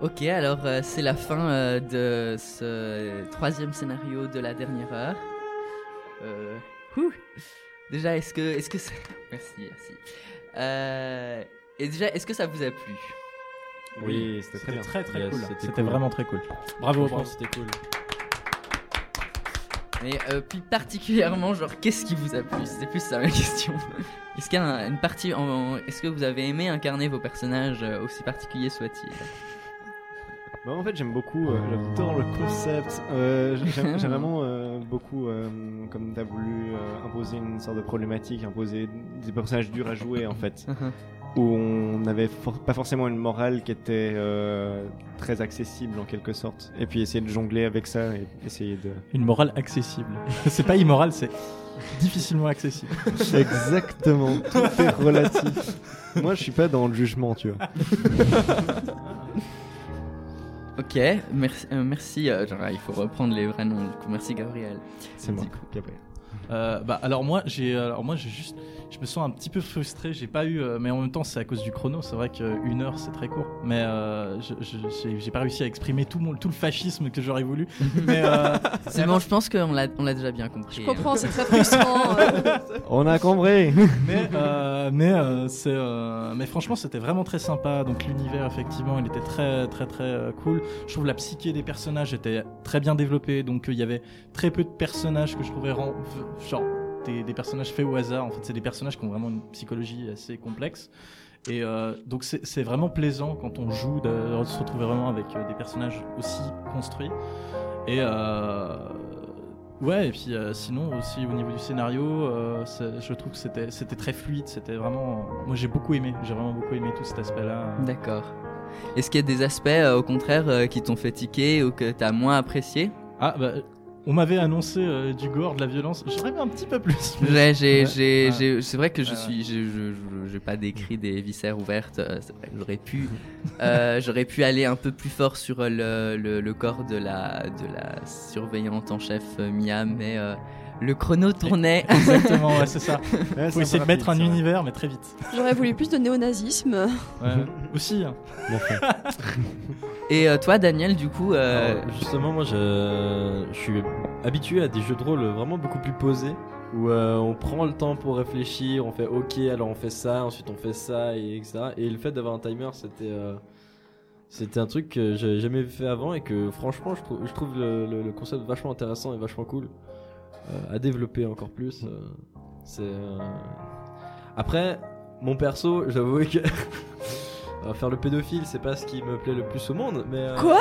Ok, alors euh, c'est la fin euh, de ce troisième scénario de la dernière heure. Euh, ouh. déjà, est-ce que, est-ce que, ça... merci, merci. Euh, et déjà, est-ce que ça vous a plu? Oui, c'était très bien. très très Yes, cool. c'était cool. vraiment très cool. Bravo, bravo. c'était cool. Mais euh, plus particulièrement, genre, qu'est-ce qui vous a plu? C'était plus ça ma question. Est-ce qu'il y a un- une partie, en- en- est-ce que vous avez aimé incarner vos personnages aussi particuliers soient-ils? Bah, en fait, j'aime beaucoup, euh, j'adore le concept. Euh, j'aime vraiment euh, beaucoup, euh, comme tu as voulu euh, imposer une sorte de problématique, imposer des personnages durs à jouer en fait, où on n'avait for- pas forcément une morale qui était euh, très accessible en quelque sorte. Et puis essayer de jongler avec ça et essayer de. Une morale accessible. c'est pas immoral, c'est difficilement accessible. Exactement, tout est relatif. Moi, je suis pas dans le jugement, tu vois. Ok, merci, euh, merci. euh, genre, il faut reprendre les vrais noms. Du coup, merci Gabriel. C'est moi. Gabriel. Euh, bah, alors moi, j'ai, alors moi, j'ai juste, je me sens un petit peu frustré. J'ai pas eu, euh, mais en même temps, c'est à cause du chrono. C'est vrai qu'une heure, c'est très court. Mais euh, j'ai, pas réussi à exprimer tout mon, tout le fascisme que j'aurais voulu. mais euh, C'est bon, je pense qu'on l'a, on l'a déjà bien compris. Je comprends, c'est très frustrant. On a compris mais euh, mais euh, c'est euh, mais franchement c'était vraiment très sympa donc l'univers effectivement il était très très très euh, cool je trouve la psyché des personnages était très bien développée donc euh, il y avait très peu de personnages que je trouvais genre des, des personnages faits au hasard en fait c'est des personnages qui ont vraiment une psychologie assez complexe et euh, donc c'est vraiment plaisant quand on joue de se retrouver vraiment avec euh, des personnages aussi construits et euh, Ouais, et puis euh, sinon aussi au niveau du scénario, euh, je trouve que c'était c'était très fluide, c'était vraiment. Moi j'ai beaucoup aimé, j'ai vraiment beaucoup aimé tout cet aspect-là. D'accord. Est-ce qu'il y a des aspects, au contraire, qui t'ont fait tiquer ou que t'as moins apprécié? Ah bah, on m'avait annoncé euh, du gore, de la violence, j'aurais aimé un petit peu plus. J'ai, Ouais. j'ai, Ouais. j'ai- c'est vrai que je suis, je, je, je- j'ai pas décrit des viscères ouvertes. euh, c'est vrai que j'aurais pu, euh, j'aurais pu aller un peu plus fort sur euh, le, le, le corps de la, de la surveillante en chef euh, Miam, mais euh, le chrono tournait. Exactement, ouais, c'est ça. Ouais, Faut essayer de mettre un ça. univers, mais très vite. J'aurais voulu plus de néonazisme. Ouais. Aussi. hein. Et euh, toi, Daniel, du coup, euh, Alors, justement, moi, je, je suis habitué à des jeux de rôle vraiment beaucoup plus posés, où euh, on prend le temps pour réfléchir, on fait OK, alors on fait ça, ensuite on fait ça, et etc. Et le fait d'avoir un timer, c'était euh, c'était un truc que j'ai jamais fait avant et que franchement, je trouve, je trouve le, le- le concept vachement intéressant et vachement cool euh, à développer encore plus. euh, c'est euh, après mon perso, j'avoue que euh, faire le pédophile, c'est pas ce qui me plaît le plus au monde, mais euh, Quoi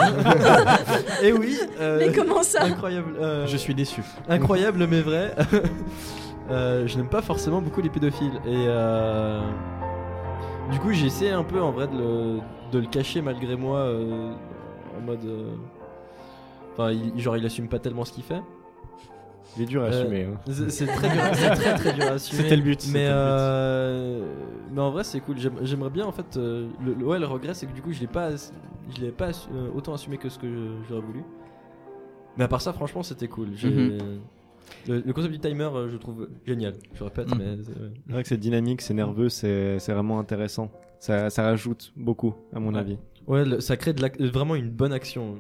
Et oui. euh, Mais comment ça Incroyable. euh, Je suis déçu. Incroyable mais vrai. Euh, je n'aime pas forcément beaucoup les pédophiles et euh, du coup j'ai essayé un peu en vrai de le, de le cacher malgré moi euh, en mode euh, enfin il, genre il assume pas tellement ce qu'il fait. Il est dur à Euh, assumer. hein. C'est très dur, c'est très très dur à assumer. C'était le but, c'était Mais le but. euh, mais en vrai c'est cool. J'aime- J'aimerais bien en fait. euh, le, le- ouais le regret c'est que du coup je l'ai pas je l'ai pas assu- euh, autant assumé que ce que j'aurais voulu. Mais à part ça franchement c'était cool. Mhm. le, le concept du timer je trouve génial. Je répète mais c'est- vrai que c'est dynamique, c'est nerveux, c'est vraiment intéressant. Ça, ça rajoute beaucoup, à mon Ouais. avis. ouais le- ça crée de vraiment une bonne action.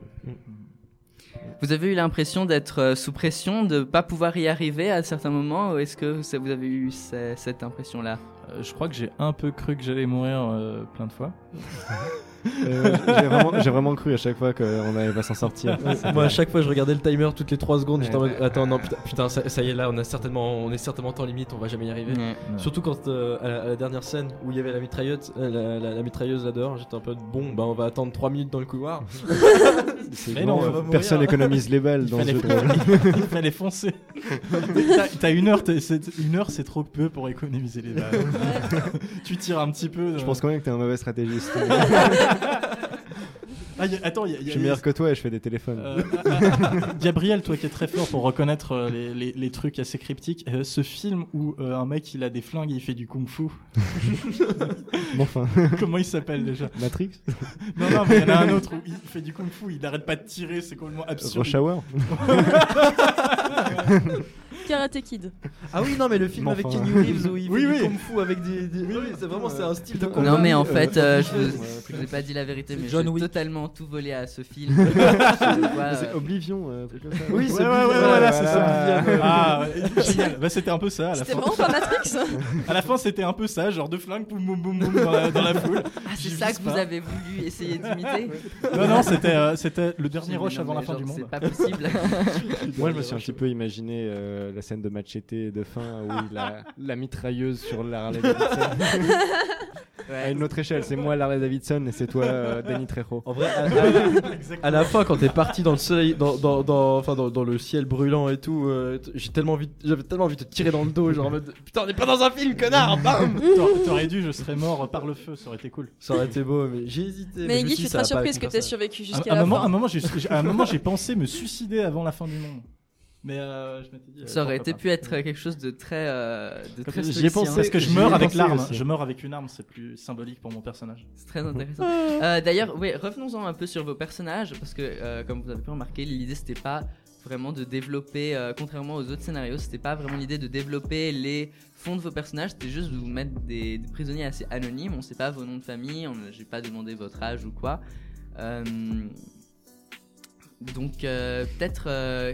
Vous avez eu l'impression d'être euh, sous pression, de pas pouvoir y arriver à certains moments, ou est-ce que ça- vous avez eu ce- cette impression-là? Euh, je crois que j'ai un peu cru que j'allais mourir euh, plein de fois. Euh, J'ai vraiment, j'ai vraiment cru à chaque fois qu'on allait pas s'en sortir. Moi à chaque fois je regardais le timer toutes les 3 secondes. J'étais en mode attends non putain, putain, ça, ça y est là on a certainement on est certainement temps limite on va jamais y arriver. Ouais. Surtout quand euh, à, la, à la dernière scène où il y avait la mitrailleuse, euh, la, la- la mitrailleuse là dehors, j'étais un peu bon, bah on va attendre 3 minutes dans le couloir. C'est Mais bon, non, on va mourir. personne économise les balles Il dans ce jeu il fallait foncer. T'as- T'as une heure, c'est- une heure c'est trop peu pour économiser les balles. tu tires un petit peu. Je pense quand même que t'es un mauvais stratégiste. Ah, y a- attends, il y a, y Je a- suis meilleur que toi et je fais des téléphones. Euh, Gabriel, toi qui es très fort pour reconnaître euh, les, les- les trucs assez cryptiques, euh, ce film où euh, un mec il a des flingues et il fait du kung-fu, Bon, enfin, comment il s'appelle déjà? Matrix? Non, non, mais il y en a un autre où il fait du kung-fu, il n'arrête pas de tirer, c'est complètement absurde. Rush Hour? Karate Kid. Ah oui, non, mais le film avec. Kenny Reeves où il Oui, fait oui. du kung fu avec des. des- Oui, oui, c'est vraiment c'est un style de Non, combat. Non mais en fait, euh, je vous ai pas dit la vérité, mais j'ai totalement tout volé à ce film. C'est euh, Oblivion, euh. Oui, c'est ouais, ouais, Oblivion, voilà, voilà, c'est ça. Ah, génial. Bah, c'était un peu ça à la C'était fin. vraiment pas Matrix. À la fin, c'était un peu ça, genre deux flingues, boum, boum, boum, boum, dans la, dans la foule. Ah, c'est ça que vous avez voulu essayer d'imiter Non, non, c'était c'était le dernier rush avant la fin du monde. C'est pas possible. Moi, je me suis un petit peu imaginé euh, la scène de Machete de fin où il a la mitrailleuse sur l'Harley Davidson. À une autre échelle, c'est moi l'Harley Davidson et c'est toi euh, Danny Trejo. En vrai, à, à- à la fin, quand t'es parti dans le soleil, dans, dans, dans- enfin, dans, dans le ciel brûlant et tout, euh, j'ai tellement envie, j'avais tellement envie de te tirer dans le dos, genre en mode putain, on est pas dans un film, connard, bam T'aurais- dû, je serais mort par le feu, ça aurait été cool. Ça aurait été beau, mais j'ai hésité. Mais me Guy, je suis très surprise que t'aies survécu jusqu'à la moment, fin. moment, j'ai à un moment, j'ai pensé me suicider avant la fin du monde. Mais euh, je m'étais dit. euh, Ça aurait été pu être quelque chose de très, euh, de très J'y ai pensé. Parce que je meurs avec l'arme. aussi. Je meurs avec une arme, c'est plus symbolique pour mon personnage. C'est très intéressant. Euh, D'ailleurs, oui, revenons-en un peu sur vos personnages, parce que euh, comme vous avez pu remarquer, l'idée c'était pas vraiment de développer, euh, contrairement aux autres scénarios, c'était pas vraiment l'idée de développer les fonds de vos personnages, c'était juste de vous mettre des, des prisonniers assez anonymes, on sait pas vos noms de famille, on- j'ai pas demandé votre âge ou quoi. Euh, donc euh, peut-être, euh, euh,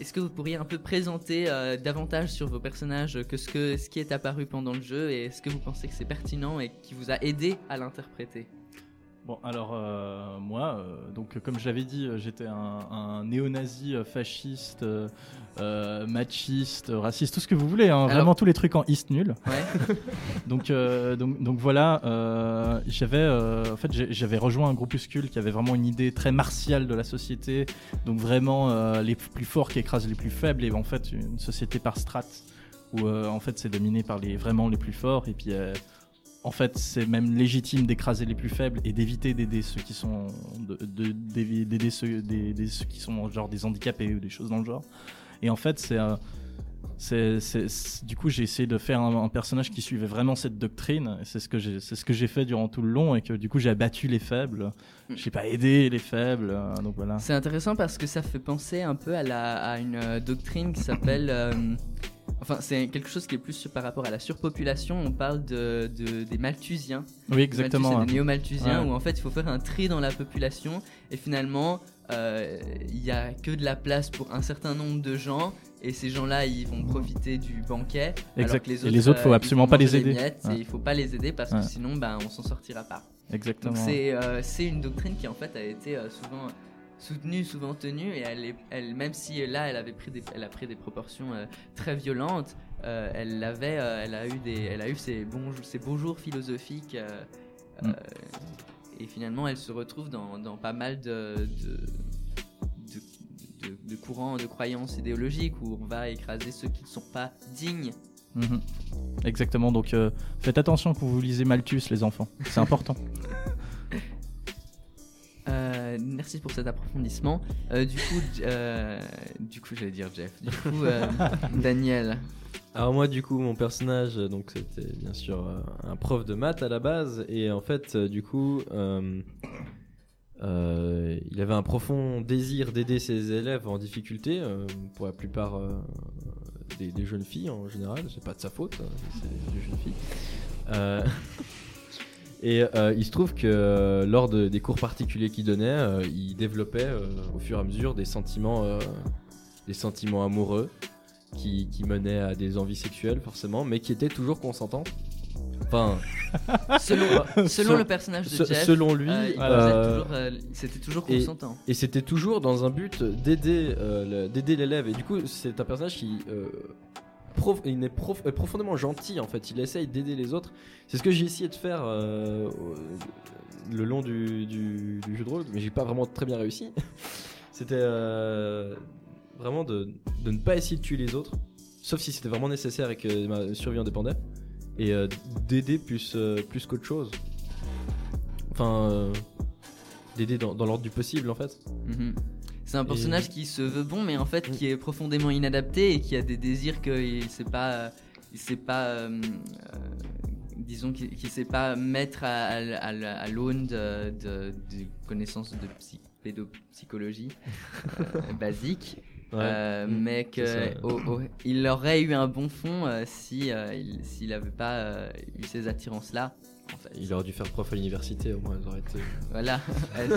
est-ce que vous pourriez un peu présenter euh, davantage sur vos personnages que ce, que ce qui est apparu pendant le jeu et est-ce que vous pensez que c'est pertinent et qui vous a aidé à l'interpréter? Bon, alors euh, moi, euh, donc euh, comme je l'avais dit, j'étais un, un néo-nazi euh, fasciste, machiste, raciste, tout ce que vous voulez, hein, vraiment tous les trucs en East nul. Ouais. Donc, donc, donc voilà, j'avais, en fait, j'avais rejoint un groupuscule qui avait vraiment une idée très martiale de la société, donc vraiment les plus forts qui écrasent les plus faibles, et en fait une société par strates où en fait c'est dominé par les vraiment les plus forts, et puis en fait c'est même légitime d'écraser les plus faibles et d'éviter d'aider ceux qui sont d'aider ceux, ceux qui sont genre des handicapés ou des choses dans le genre. Et en fait c'est c'est, du coup, j'ai essayé de faire un, un personnage qui suivait vraiment cette doctrine. Et c'est ce que j'ai, c'est ce que j'ai fait durant tout le long, et que du coup, j'ai abattu les faibles. J'ai pas aidé les faibles. euh, donc voilà. C'est intéressant parce que ça fait penser un peu à, la, à une euh, doctrine qui s'appelle. euh, enfin, c'est quelque chose qui est plus par rapport à la surpopulation. On parle de, de- des Malthusiens. Oui, exactement. Malthus, hein. des néo-Malthusiens Ouais. où en fait il faut faire un tri dans la population et finalement il y a que de la place pour un certain nombre de gens et ces gens-là ils vont profiter du banquet alors Exact. que les Et autres, les autres, faut euh, absolument pas les aider. miettes Ouais. et il faut pas les aider parce Ouais. que sinon ben on s'en sortira pas. Exactement. C'est euh, une doctrine qui en fait a été euh, souvent soutenue, souvent tenue et elle, est, elle même si euh, là elle avait pris des, elle a pris des proportions euh, très violentes, euh, elle avait, euh, elle a eu des, elle a eu ses bons, ses beaux jours philosophiques euh, Mm. Et finalement elle se retrouve dans, dans pas mal de de, de, de- de courants, de croyances idéologiques où on va écraser ceux qui ne sont pas dignes. Mhm. Exactement. Donc euh, faites attention quand vous lisez Malthus, les enfants. C'est important. Euh, merci pour cet approfondissement. Euh, du coup, euh, du coup, j'allais dire Jeff. Du coup, Daniel. Alors moi du coup mon personnage euh, c'était bien sûr euh, un prof de maths à la base. Et en fait euh, du coup il avait un profond désir d'aider ses élèves en difficulté pour la plupart des, jeunes filles en général. C'est pas de sa faute hein, c'est des jeunes filles. Et il se trouve que lors de- des cours particuliers qu'il donnait il développait au fur et à mesure des sentiments des sentiments amoureux qui, qui menait à des envies sexuelles forcément, mais qui étaient toujours consentantes. Enfin, Selon, selon le personnage de se- Jeff, selon lui, euh, euh, toujours, euh, c'était toujours et- consentant. et c'était toujours dans un but d'aider euh, d'aider l'élève. Et du coup, c'est un personnage qui euh, prof- il est prof- euh, profondément gentil en fait. Il essaye d'aider les autres. C'est ce que j'ai essayé de faire euh, le long du, du- du jeu de rôle, mais j'ai pas vraiment très bien réussi. C'était euh, vraiment de, de ne pas essayer de tuer les autres, sauf si c'était vraiment nécessaire et que ma survie en dépendait, et euh, d'aider plus, euh, plus qu'autre chose. Enfin, euh, d'aider dans, dans l'ordre du possible en fait. Mhm. C'est un personnage qui se veut bon, mais en fait qui est profondément inadapté et qui a des désirs qu'il sait pas, il sait pas, disons qu'il qu'il sait pas mettre à, à, à- à l'aune de, de- de connaissances de psy- pédopsychologie euh, basique. Ouais. euh, Mm. mais C'est ça. que au- au- il aurait eu un bon fond euh, si euh, il- s'il n'avait pas euh, eu ces attirances là. En fait. Il aurait dû faire prof à l'université, au moins, elles auraient été, Voilà, elles,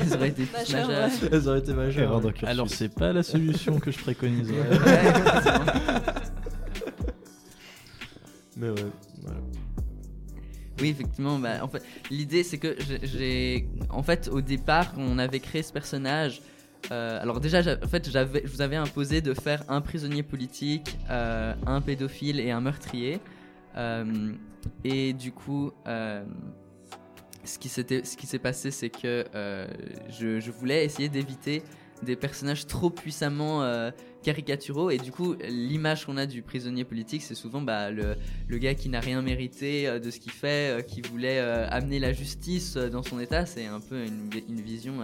elles auraient été toutes Majeures, majeures. ouais. elles auraient été majeures. Ouais. Alors c'est pas la solution que je préconise. Ouais, effectivement. Mais ouais, voilà. Oui, effectivement. Bah, en fait, l'idée c'est que j'ai- j'ai, en fait, au départ, quand on avait créé ce personnage. Euh, alors déjà, en fait, je vous avais imposé de faire un prisonnier politique, euh, un pédophile et un meurtrier. Euh, et du coup, ce qui s'est passé, c'est que je voulais essayer d'éviter des personnages trop puissamment euh, caricaturaux. Et du coup, l'image qu'on a du prisonnier politique, c'est souvent bah, le, le gars qui n'a rien mérité euh, de ce qu'il fait, euh, qui voulait amener la justice dans son état. C'est un peu une, une vision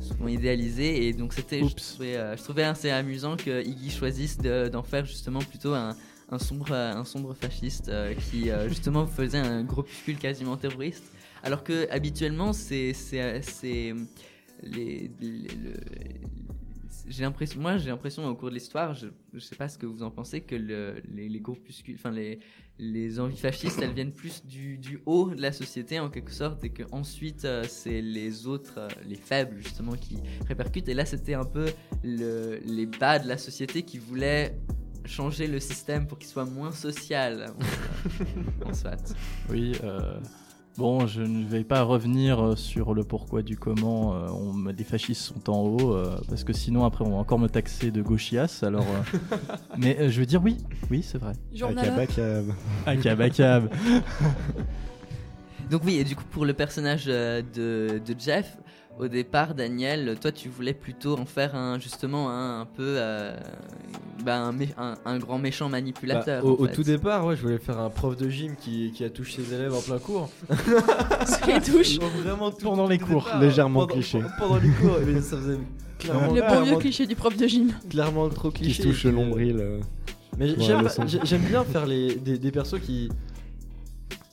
souvent idéalisée. Et donc, c'était, je, trouvais, je trouvais assez amusant que Iggy choisisse de- d'en faire justement plutôt un, un sombre, un sombre fasciste qui justement faisait un groupuscule quasiment terroriste. Alors que habituellement, c'est j'ai l'impression moi j'ai l'impression au cours de l'histoire je, je sais pas ce que vous en pensez que le- les, les groupuscules enfin les les envies fascistes elles viennent plus du, haut de la société en quelque sorte et que ensuite euh, c'est les autres euh, les faibles justement qui répercutent et là c'était un peu le, les bas de la société qui voulaient changer le système pour qu'il soit moins social en, en soit Oui. euh, Bon, je ne vais pas revenir euh, sur le pourquoi du comment euh, on, les fascistes sont en haut, euh, parce que sinon après on va encore me taxer de gauchias. Alors, euh, mais euh, je veux dire oui, oui c'est vrai. Akabakab. Akab, akab. Donc oui, et du coup pour le personnage euh, de, de Jeff, au départ Daniel, toi tu voulais plutôt en faire un justement un, un peu euh, bah, un, mé- un- un grand méchant Bah, manipulateur. au, en au tout départ, ouais, je voulais faire un prof de gym qui, qui a touché ses élèves en plein cours. Sur les touches. Vraiment tout Pendant les tout cours. départ, Légèrement pendant- cliché. Pendant les cours, mais ça faisait clairement, Le bon vieux cliché du prof de gym. clairement trop Qui cliché. se touche le nombril. euh. Mais j'aime bien faire les, des, des persos qui.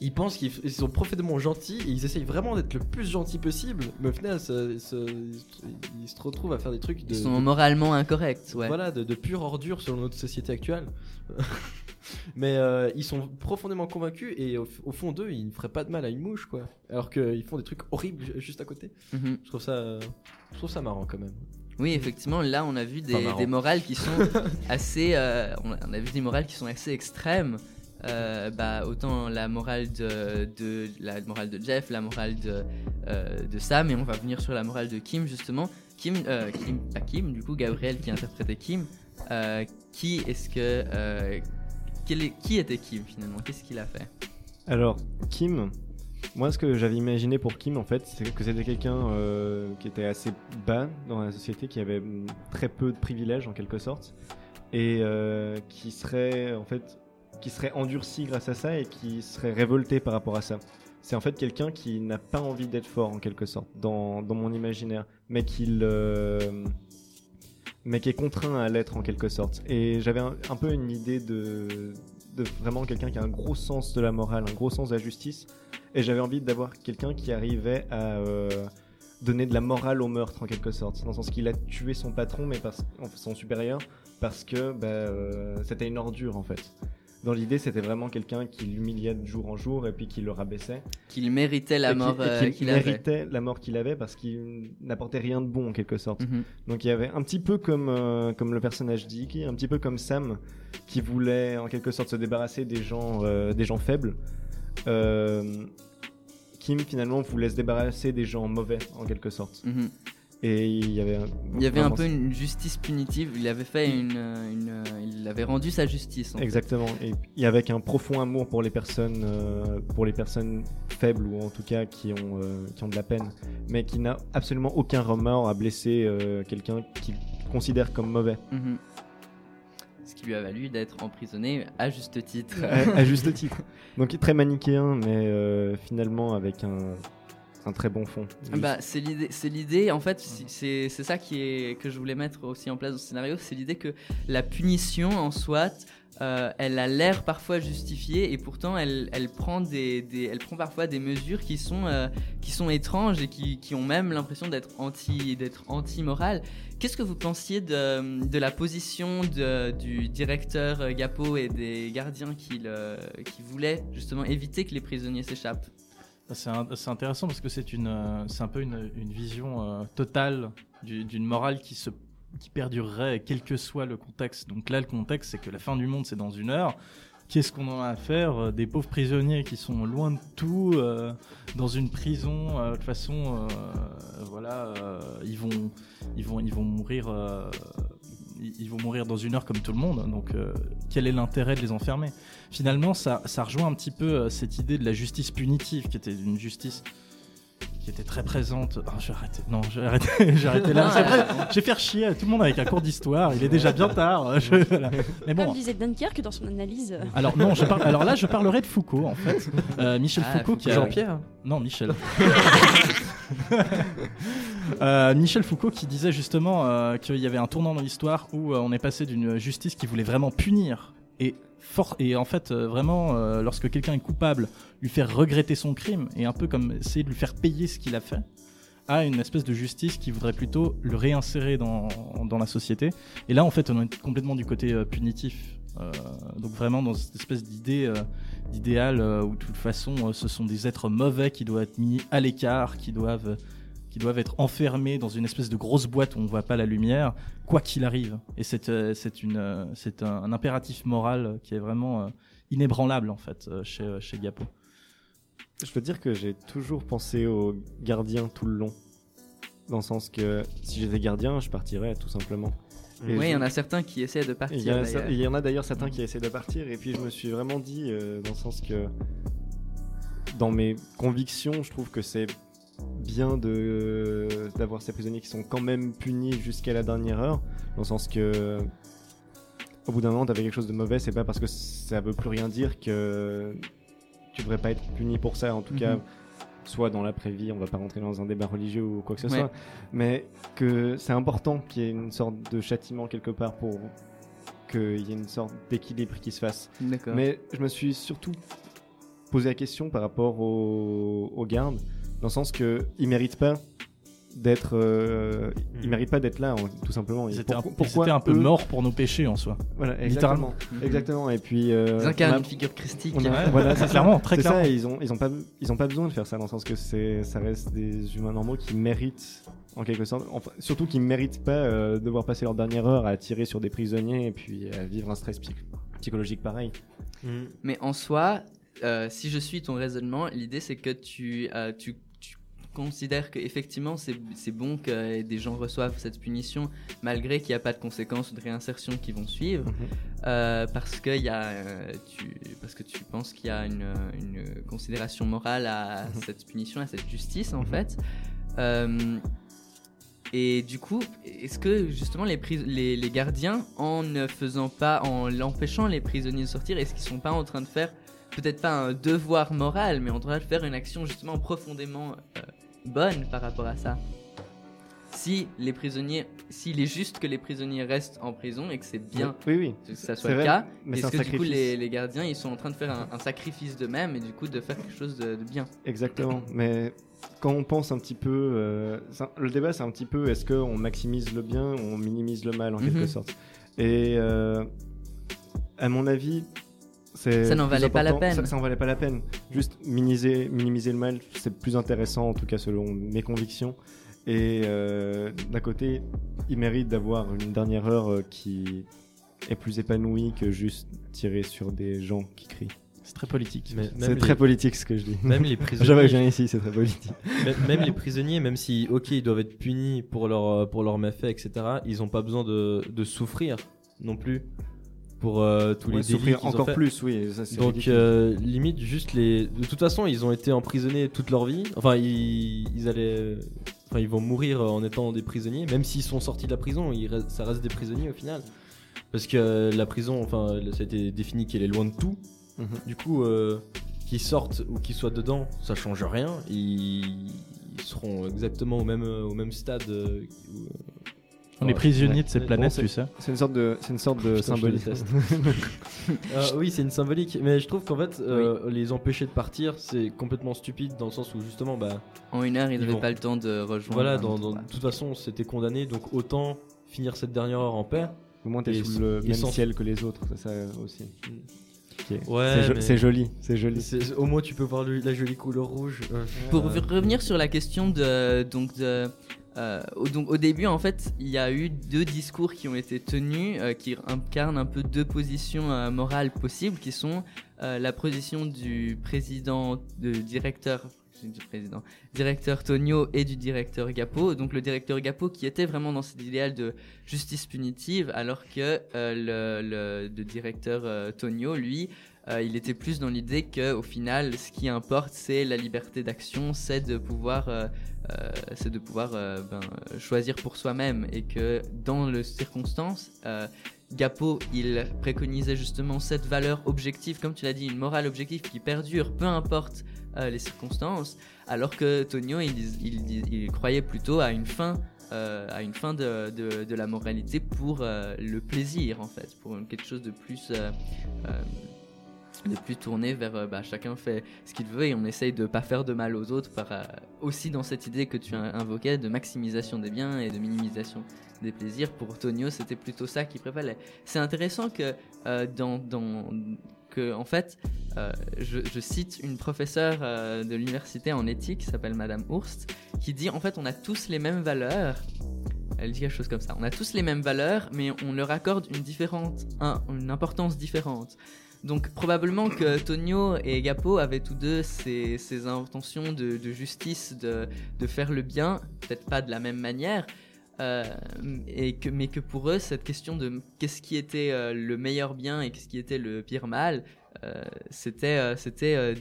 Ils pensent qu'ils ils sont profondément gentils et ils essayent vraiment d'être le plus gentils possible, mais au final, ils se, ils se- ils se retrouvent à faire des trucs de. Ils sont de- moralement incorrects, ouais. Voilà, de, de pure ordure selon notre société actuelle. mais euh, ils sont profondément convaincus et au, au fond d'eux, ils ne feraient pas de mal à une mouche, quoi. Alors qu'ils font des trucs horribles ju- juste à côté. Mhm. Je trouve ça, euh, je trouve ça marrant quand même. Oui, effectivement, là on a vu des, Enfin, marrant. des morales qui sont assez, euh, on, a, on a vu des morales qui sont assez extrêmes. Euh, bah, autant la morale de, la morale de Jeff, la morale de, euh, de Sam, et on va venir sur la morale de Kim justement. Kim, euh, Kim, pas Kim, du coup Gabriel qui interprétait Kim. Qui est-ce que, qui était Kim finalement? Qu'est-ce qu'il a fait? Alors, Kim, moi ce que j'avais imaginé pour Kim en fait, c'est que c'était quelqu'un qui était assez bas dans la société, qui avait mm, très peu de privilèges en quelque sorte, et qui serait en fait, qui serait endurci grâce à ça et qui serait révolté par rapport à ça. C'est en fait quelqu'un qui n'a pas envie d'être fort en quelque sorte dans, mon imaginaire, mais qui est contraint à l'être en quelque sorte. Et j'avais un, peu une idée de, vraiment quelqu'un qui a un gros sens de la morale, un gros sens de la justice. Et j'avais envie d'avoir quelqu'un qui arrivait à euh, donner de la morale au meurtre en quelque sorte, dans le sens qu'il a tué son patron, mais son supérieur, parce que bah, euh, c'était une ordure en fait. Dans l'idée, c'était vraiment quelqu'un qui l'humiliait de jour en jour et puis qui le rabaissait. Qu'il méritait la mort et euh, qu'il qu'il avait. méritait la mort qu'il avait parce qu'il n'apportait rien de bon en quelque sorte. Mhm. Donc il y avait un petit peu comme, euh, comme le personnage d'Iggy, un petit peu comme Sam, qui voulait en quelque sorte se débarrasser des gens, euh, des gens faibles. Euh, Kim finalement voulait se débarrasser des gens mauvais en quelque sorte. Mhm. Et il y avait un, Il y avait un vraiment- peu une justice punitive. Il avait fait une, euh, une, euh, il avait rendu sa justice. en. Exactement. Et, et avec un profond amour pour les personnes, euh, pour les personnes faibles ou en tout cas qui ont, euh, qui ont de la peine, mais qui n'a absolument aucun remords à blesser euh, quelqu'un qu'il considère comme mauvais. Mhm. Ce qui lui a valu d'être emprisonné à juste titre. à, à juste titre. Donc très manichéen, mais finalement avec un un très bon fond. Bah, c'est l'idée, c'est l'idée. En fait, c'est c'est ça qui est que je voulais mettre aussi en place dans ce scénario. C'est l'idée que la punition en soi, euh, elle a l'air parfois justifiée et pourtant elle, elle prend des, des- elle prend parfois des mesures qui sont euh, qui sont étranges et qui, qui ont même l'impression d'être anti d'être anti morales. Qu'est-ce que vous pensiez de, de la position de- du directeur Gapo et des gardiens qui, le- qui voulaient justement éviter que les prisonniers s'échappent? C'est un- c'est intéressant parce que c'est euh, un peu une, vision euh, totale du- d'une morale qui perdurerait quel que soit le contexte. Donc là, le contexte, c'est que la fin du monde, c'est dans une heure. Qu'est-ce qu'on en a à faire Euh, Des pauvres prisonniers qui sont loin de tout, dans une prison. de toute façon, voilà, ils vont, ils vont, ils vont mourir. Ils vont mourir dans une heure comme tout le monde. Donc, euh, quel est l'intérêt de les enfermer? Finalement, ça, ça rejoint un petit peu euh, cette idée de la justice punitive, qui était une justice qui était très présente. Ah, je vais arrêter. Non, je vais arrêter, je vais arrêter là. Vais faire chier tout le monde avec un cours d'histoire. Il est déjà bien tard. Je- voilà. Mais Comme bon. disait Dunkerque dans son analyse. Alors non, je parle. Alors là, je parlerai de Foucault en fait. Euh, Michel Ah, Foucault qui a. Jean-Pierre Non, Michel. Euh, Michel Foucault qui disait justement euh, qu'il y avait un tournant dans l'histoire où euh, on est passé d'une justice qui voulait vraiment punir et et en fait vraiment lorsque quelqu'un est coupable lui faire regretter son crime et un peu comme essayer de lui faire payer ce qu'il a fait à une espèce de justice qui voudrait plutôt le réinsérer dans, dans la société. Et là en fait on est complètement du côté punitif. Donc vraiment dans cette espèce d'idée d'idéal euh, où de toute façon euh, ce sont des êtres mauvais qui doivent être mis à l'écart, qui doivent qui doivent être enfermés dans une espèce de grosse boîte où on voit pas la lumière, quoi qu'il arrive. Et c'est euh, un, un impératif moral qui est vraiment inébranlable en fait chez chez Gapo. Je peux dire que j'ai toujours pensé aux gardiens tout le long. Dans le sens que si j'étais gardien, je partirais tout simplement. Oui, il y en a certains qui essaient de partir. Il y, en a d'ailleurs certains qui essaient de partir, et puis je me suis vraiment dit, euh, dans le sens que, dans mes convictions, je trouve que c'est bien de d'avoir ces prisonniers qui sont quand même punis jusqu'à la dernière heure, dans le sens que, au bout d'un moment, t'avais quelque chose de mauvais, c'est pas parce que ça veut plus rien dire que tu devrais pas être puni pour ça, en tout Mhm. cas. Soit dans l'après-vie, on va pas rentrer dans un débat religieux ou quoi que ce Ouais. soit, mais que c'est important qu'il y ait une sorte de châtiment quelque part pour qu'il y ait une sorte d'équilibre qui se fasse. Mais je me suis surtout posé la question par rapport aux, aux gardes, dans le sens que ils méritent pas d'être, euh, ils Mhm. méritent pas d'être là, tout simplement. Ils étaient, un, pourquoi- peu eux- morts pour nos péchés en soi. Voilà, littéralement. exactement, Mhm. exactement. Et puis, euh, Ils incarnent a- une figure christique. a- voilà, c'est clairement, très C'est clairement. ça, ils ont, ils ont pas, ils ont pas besoin de faire ça dans le sens que c'est, ça reste des humains normaux qui méritent, en quelque sorte, enfin, surtout qui méritent pas euh, devoir passer leur dernière heure à tirer sur des prisonniers et puis à vivre un stress psy- psychologique pareil. Mais en soi, euh, si je suis ton raisonnement, l'idée c'est que tu, euh, tu, tu considères qu'effectivement c'est bon que des gens reçoivent cette punition malgré qu'il n'y a pas de conséquences ou de réinsertion qui vont suivre. Mhm. Euh, parce, que y a, euh, tu, parce que tu penses qu'il y a une, une considération morale à Mhm. cette punition, à cette justice en Mhm. fait. Euh, et du coup, est-ce que justement les, les, les gardiens, en ne faisant pas, en l'empêchant les prisonniers de sortir, est-ce qu'ils sont pas en train de faire peut-être pas un devoir moral, mais en train de faire une action justement profondément euh, bonne par rapport à ça Si les prisonniers, s'il est juste que les prisonniers restent en prison et que c'est bien Oui, oui. que ça soit le cas, est-ce que du coup les, les gardiens ils sont en train de faire un, un sacrifice d'eux-mêmes et du coup de faire quelque chose de, de bien? Exactement. Mais quand on pense un petit peu, euh, le débat c'est un petit peu est-ce qu'on maximise le bien ou on minimise le mal en Mhm. quelque sorte? Et euh, à mon avis, Ça n'en valait pas la peine. Ça, ça en valait pas la peine. Juste minimiser, minimiser le mal, c'est plus intéressant en tout cas selon mes convictions. Et euh, d'un côté, il mérite d'avoir une dernière heure euh, qui est plus épanouie que juste tirer sur des gens qui crient. C'est très politique. C'est les- très politique ce que je dis. Même les J'avais prisonniers, viens ici, c'est très politique. même, même les prisonniers, même si, ok, ils doivent être punis pour leur, euh, pour leurs méfaits, etc., ils ont pas besoin de, de souffrir non plus pour euh, tous Ouais, les délits qu'ils ont encore fait. plus, oui. ça, c'est Donc euh, limite juste les. De toute façon, ils ont été emprisonnés toute leur vie. Enfin, ils, ils allaient. Enfin, ils vont mourir en étant des prisonniers, même s'ils sont sortis de la prison. Ils restent- ça reste des prisonniers au final, parce que euh, la prison, enfin, ça a été défini qu'elle est loin de tout. Mhm. Du coup, qu'ils sortent ou qu'ils soient dedans, ça change rien. Ils, ils seront exactement au même, au même stade. On est Ouais. prisonnier de planètes, Bon, tu sais. C'est une sorte de, c'est une sorte de symbolique. Euh, oui, c'est une symbolique, mais je trouve qu'en fait, euh, les empêcher de partir, c'est complètement stupide dans le sens où justement, bah, En une heure, ils n'avaient pas le temps de rejoindre. voilà, de toute façon, c'était condamné, donc autant finir cette dernière heure en paix. Au moins, t'es sous le même sans- ciel que les autres, c'est ça aussi. Ok. Ouais, C'est mais- joli, c'est joli. Au moins, tu peux voir le- la jolie couleur rouge. euh. Pour Euh, revenir sur la question de donc de euh, donc au début en fait il y a eu deux discours qui ont été tenus euh, qui incarnent un peu deux positions euh, morales possibles qui sont euh, la position du président de directeur du président directeur Tonio et du directeur Gapo donc le directeur Gapo qui était vraiment dans cet idéal de justice punitive alors que euh, le, le, le directeur euh, Tonio lui euh, il était plus dans l'idée que au final ce qui importe c'est la liberté d'action c'est de pouvoir euh, euh, c'est de pouvoir ben, choisir pour soi-même. Et que dans les circonstances Gapo il préconisait justement cette valeur objective comme tu l'as dit une morale objective qui perdure peu importe les circonstances. Alors que Tonio il, croyait plutôt à une fin à une fin de, de, la moralité pour le plaisir en fait pour quelque chose de plus de plus tourné vers euh, bah, chacun fait ce qu'il veut et on essaye de pas faire de mal aux autres par euh, aussi dans cette idée que tu invoquais de maximisation des biens et de minimisation des plaisirs. Pour Tonio c'était plutôt ça qui prévalait c'est intéressant que euh, dans, dans que en fait je, cite une professeure de l'université en éthique qui s'appelle Madame Hurst qui dit en fait on a tous les mêmes valeurs. Elle dit quelque chose comme ça. On a tous les mêmes valeurs mais on leur accorde une différente un- une importance différente donc probablement que Tonio et Gapo avaient tous deux ces, intentions de, justice, de, faire le bien, peut-être pas de la même manière, euh, mais que pour eux, cette question de qu'est-ce qui était euh, le meilleur bien et qu'est-ce qui était le pire mal, euh, c'était, c'était,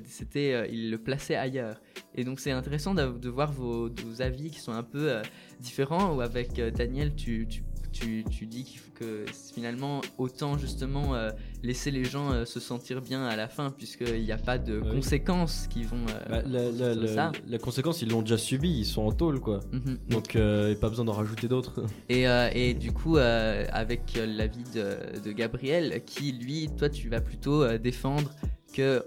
ils le plaçaient ailleurs. Et donc c'est intéressant de, voir vos, avis qui sont un peu différents, ou avec Daniel, tu, tu, tu, tu dis qu'il faut que finalement, autant justement euh, laisser les gens euh, se sentir bien à la fin, puisqu'il n'y a pas de conséquences qui vont... euh, bah, la, la- sur la- ça. la conséquence, ils l'ont déjà subi, ils sont en tôle, quoi. Mhm. Donc, euh, et pas besoin d'en rajouter d'autres. Et, et du coup, avec l'avis de, de Gabriel, qui lui, toi, tu vas plutôt défendre que euh,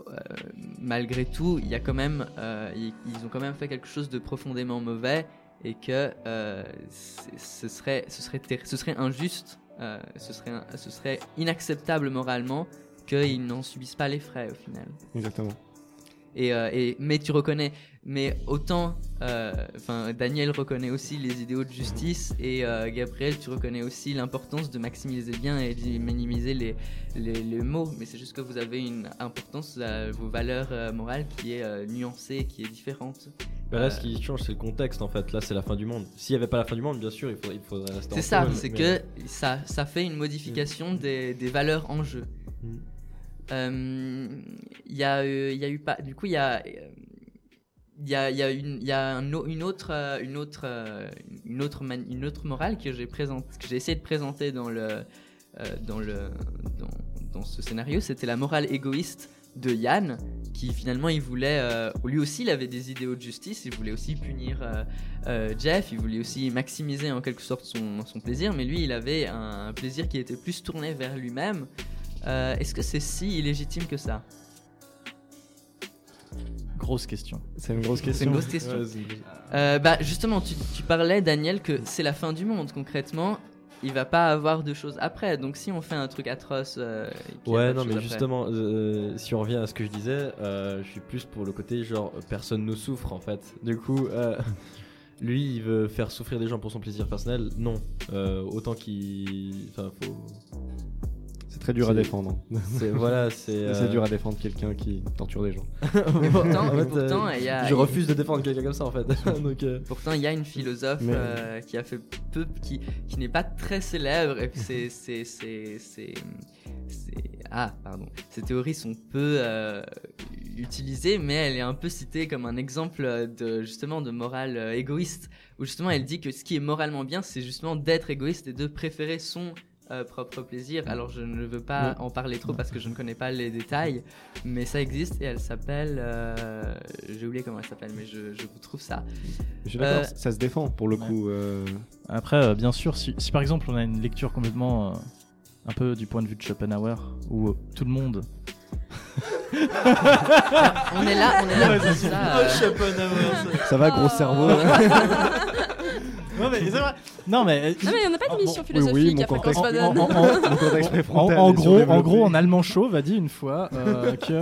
malgré tout, il y a quand même, euh, ils, ils ont quand même fait quelque chose de profondément mauvais et que euh, ce serait, ce serait, ce serait injuste, euh, ce serait, ce serait inacceptable moralement qu'ils n'en subissent pas les frais au final. Exactement. Et, euh, et- mais tu reconnais, mais autant, euh, enfin Daniel reconnaît aussi les idéaux de justice et euh, Gabriel, tu reconnais aussi l'importance de maximiser bien et de minimiser les, les, les mots. Mais c'est juste que vous avez une importance à vos valeurs morales qui est nuancée, qui est différente. Bah là, ce qui change, c'est le contexte en fait. Là, c'est la fin du monde. S'il n'y avait pas la fin du monde, bien sûr, il faudrait, il faudrait rester C'est ça, c'est mais- que ça, ça fait une modification des, des valeurs en jeu. Mm. Euh, Il y a, euh, y a eu pas, du coup, il y a, euh, il y a, y une, y une autre, euh, une autre, euh, une autre, une autre morale que j'ai présente, que j'ai essayé de présenter dans le, euh, dans le, dans, dans ce scénario. C'était la morale égoïste de Yann, qui finalement il voulait, euh, lui aussi il avait des idéaux de justice, il voulait aussi punir euh, euh, Jeff, il voulait aussi maximiser en quelque sorte son, son plaisir, mais lui il avait un, plaisir qui était plus tourné vers lui-même. Euh, Est-ce que c'est si illégitime que ça Grosse question. C'est une grosse C'est question. une grosse question. Ouais, c'est- Euh, bah justement, tu, tu parlais Daniel que c'est la fin du monde concrètement. Il va pas avoir de choses après. Donc si on fait un truc atroce, euh, Ouais, non, mais après. justement, euh, si on revient à ce que je disais, euh, je suis plus pour le côté genre personne ne souffre en fait. Du coup, euh, lui, il veut faire souffrir des gens pour son plaisir personnel. Non, Euh, autant qu'il. Enfin, faut. C'est très dur à défendre. C'est voilà, c'est. C'est euh, dur à défendre quelqu'un qui torture des gens. Pourtant, fait, euh, il y a, Je refuse de défendre quelqu'un comme ça en fait. Donc, euh, Pourtant, il y a une philosophe Mais- euh, qui a fait peu, qui, qui n'est pas très célèbre, et puis c'est, c'est, c'est, c'est, c'est- ah, pardon, ces théories sont peu euh, utilisées, mais elle est un peu citée comme un exemple de justement de morale euh, égoïste, où justement elle dit que ce qui est moralement bien, c'est justement d'être égoïste et de préférer son euh, propre plaisir. Alors je ne veux pas en parler trop parce que je ne connais pas les détails, mais ça existe et elle s'appelle. euh, J'ai oublié comment elle s'appelle, mais je, je vous trouve ça. Je suis d'accord, Euh, ça se défend pour le ouais. coup. euh, Après, euh, bien sûr, si, si par exemple on a une lecture complètement euh, un peu du point de vue de Schopenhauer, où euh, tout le monde. On est là, on est là pour ça. euh, Ça va, gros cerveau Non mais, c'est vrai. Non, mais, Non, mais il n'y en a pas Ah, d'émission oui, philosophique mon à fréquence en- gros, en gros, en allemand chauve a dit une fois euh, que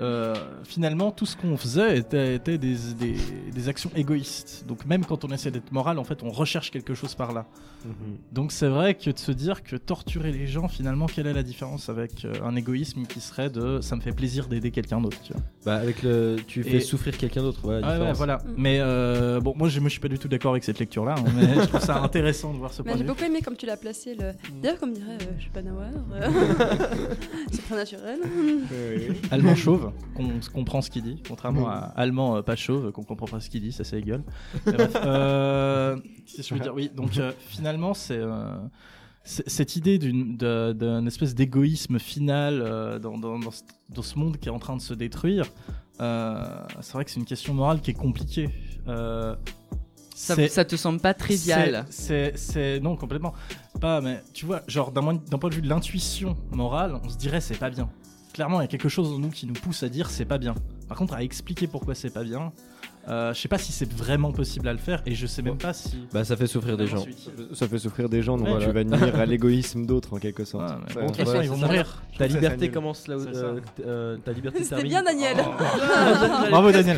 euh, finalement tout ce qu'on faisait était, était des, des- des actions égoïstes. Donc même quand on essaie d'être moral, en fait, on recherche quelque chose par là. Mhm. Donc c'est vrai que de se dire que torturer les gens, finalement, quelle est la différence avec euh, un égoïsme qui serait de ça me fait plaisir d'aider quelqu'un d'autre. Tu vois. Bah, avec le. Tu fais Et- souffrir quelqu'un d'autre. Ah ouais, voilà. Mm. Mais euh, bon, moi je me suis pas du tout d'accord avec cette lecture-là, hein, mais je trouve ça intéressant de voir ce Mais point j'ai beaucoup aimé comme tu l'as placé. Le... D'ailleurs, comme dirait euh, Schopenhauer, euh, c'est très naturel. Allemand chauve, qu'on comprend ce qu'il dit, contrairement à allemand euh, pas chauve, qu'on comprend pas ce qu'il dit, ça c'est gueule. Bref, euh, que je veux dire? Oui, donc euh, finalement c'est euh, c'est- cette idée d'un espèce d'égoïsme final euh, dans, dans, dans, ce, dans ce monde qui est en train de se détruire. euh, c'est vrai que c'est une question morale qui est compliquée. Euh, ça, ça te semble pas trivial? c'est, non complètement pas, mais tu vois, genre d'un point de vue de l'intuition morale, on se dirait c'est pas bien. Clairement, il y a quelque chose en nous qui nous pousse à dire c'est pas bien. Par contre, à expliquer pourquoi c'est pas bien, euh, je sais pas si c'est vraiment possible à le faire, et je sais même pas si. Bah, ça fait souffrir des gens. Ça fait souffrir des gens, donc Ouais, tu vas nuire à l'égoïsme d'autres en quelque sorte. Ouais, bon, de toute façon, ils vont mourir. Ta liberté commence là où. Euh, euh, ta liberté se C'était termine. bien, Daniel. Bravo, Daniel.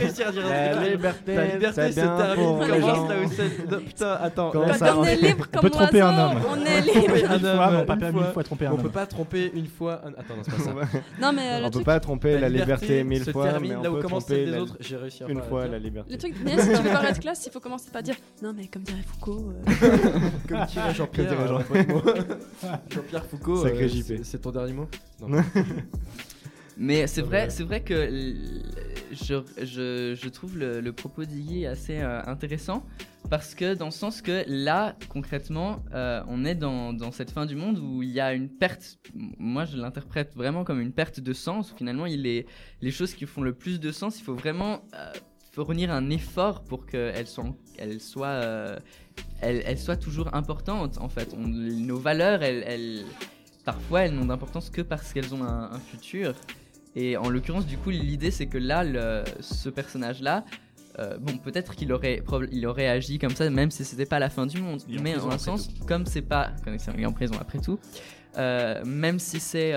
La liberté, Ta liberté se termine. Commence gens. là où c'est. Non, Putain, attends. Quand on est libre On comme peut tromper un homme. On est libre. homme, non, une pas mille fois. fois tromper un On peut homme. pas tromper une fois. Attends, non, c'est pas ça. Non, mais euh, On peut pas tromper la liberté mille fois, mais on peut tromper celle autres. J'ai réussi une fois la liberté. Le truc, Daniel, si tu veux paraître classe, il faut commencer par dire non, mais comme dirait Foucault. euh, Comme dirait Jean-Pierre. Dirait euh, mot. Jean-Pierre Foucault. Sacré euh, JP. c'est- ton dernier mot? Non. Mais c'est vrai, c'est vrai que je, je, je trouve le, le propos d'Iggy assez euh, intéressant parce que dans le sens que là, concrètement, euh, on est dans, dans cette fin du monde où il y a une perte. Moi, je l'interprète vraiment comme une perte de sens. Finalement, il est les choses qui font le plus de sens. Il faut vraiment euh, fournir un effort pour qu'elles soient, elles soient, euh, elles, elles soient toujours importantes. En fait, On- nos valeurs, elles, elles- parfois, elles n'ont d'importance que parce qu'elles ont un, un futur. Et en l'occurrence, du coup, l'idée c'est que là, le- ce personnage-là, euh, bon, peut-être qu'il aurait, il aurait agi comme ça, même si c'était pas la fin du monde. Il est en Mais en un sens, comme c'est pas, comme il est en prison après tout, euh, même si c'est,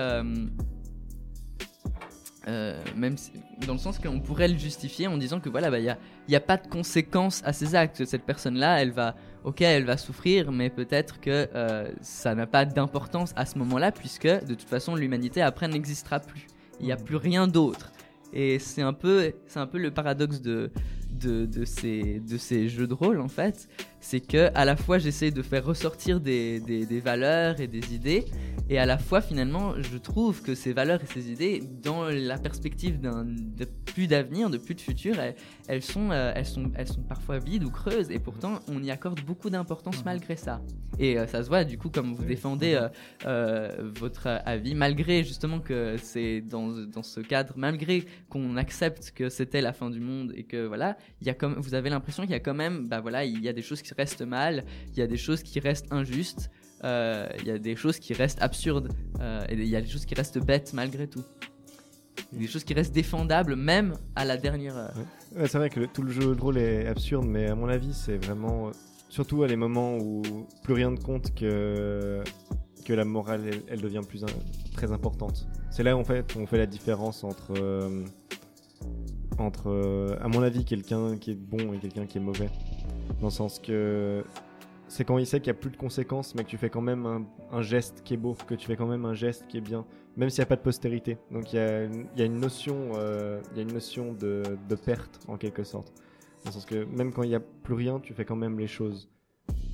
euh, même si- dans le sens qu'on pourrait le justifier en disant que voilà, bah, il y a, y a pas de conséquences à ses actes. Cette personne-là, elle va, ok, elle va souffrir, mais peut-être que euh, ça n'a pas d'importance à ce moment-là, puisque de toute façon, l'humanité après n'existera plus. Il n'y a plus rien d'autre. Et c'est un peu, c'est un peu le paradoxe de, de, de ces, de ces jeux de rôle en fait, c'est que à la fois j'essaie de faire ressortir des, des, des valeurs et des idées, et à la fois finalement je trouve que ces valeurs et ces idées, dans la perspective d'un de plus d'avenir, de plus de futur, elles, elles sont, euh, elles sont, elles sont parfois vides ou creuses, et pourtant on y accorde beaucoup d'importance malgré ça. Et euh, ça se voit du coup comme vous défendez euh, euh, votre avis, malgré justement que c'est dans, dans ce cadre, malgré qu'on accepte que c'était la fin du monde et que voilà, il y a comme vous avez l'impression qu'il y a quand même, bah voilà, il y a des choses qui restent mal, il y a des choses qui restent injustes, euh, il y a des choses qui restent absurdes euh, et il y a des choses qui restent bêtes malgré tout. Des choses qui restent défendables même à la dernière heure. C'est vrai que tout le jeu de rôle est absurde, mais à mon avis, c'est vraiment. Surtout à les moments où plus rien ne compte que, que la morale, elle, devient plus très importante. C'est là en fait on fait la différence entre. euh, entre, à mon avis, quelqu'un qui est bon et quelqu'un qui est mauvais. Dans le sens que. C'est quand il sait qu'il n'y a plus de conséquences, mais que tu fais quand même un, geste qui est beau, que tu fais quand même un geste qui est bien, même s'il n'y a pas de postérité. Donc il y a, une- notion, euh, y a une notion de, de perte en quelque sorte. Dans le sens que même quand il n'y a plus rien, tu fais quand même les choses.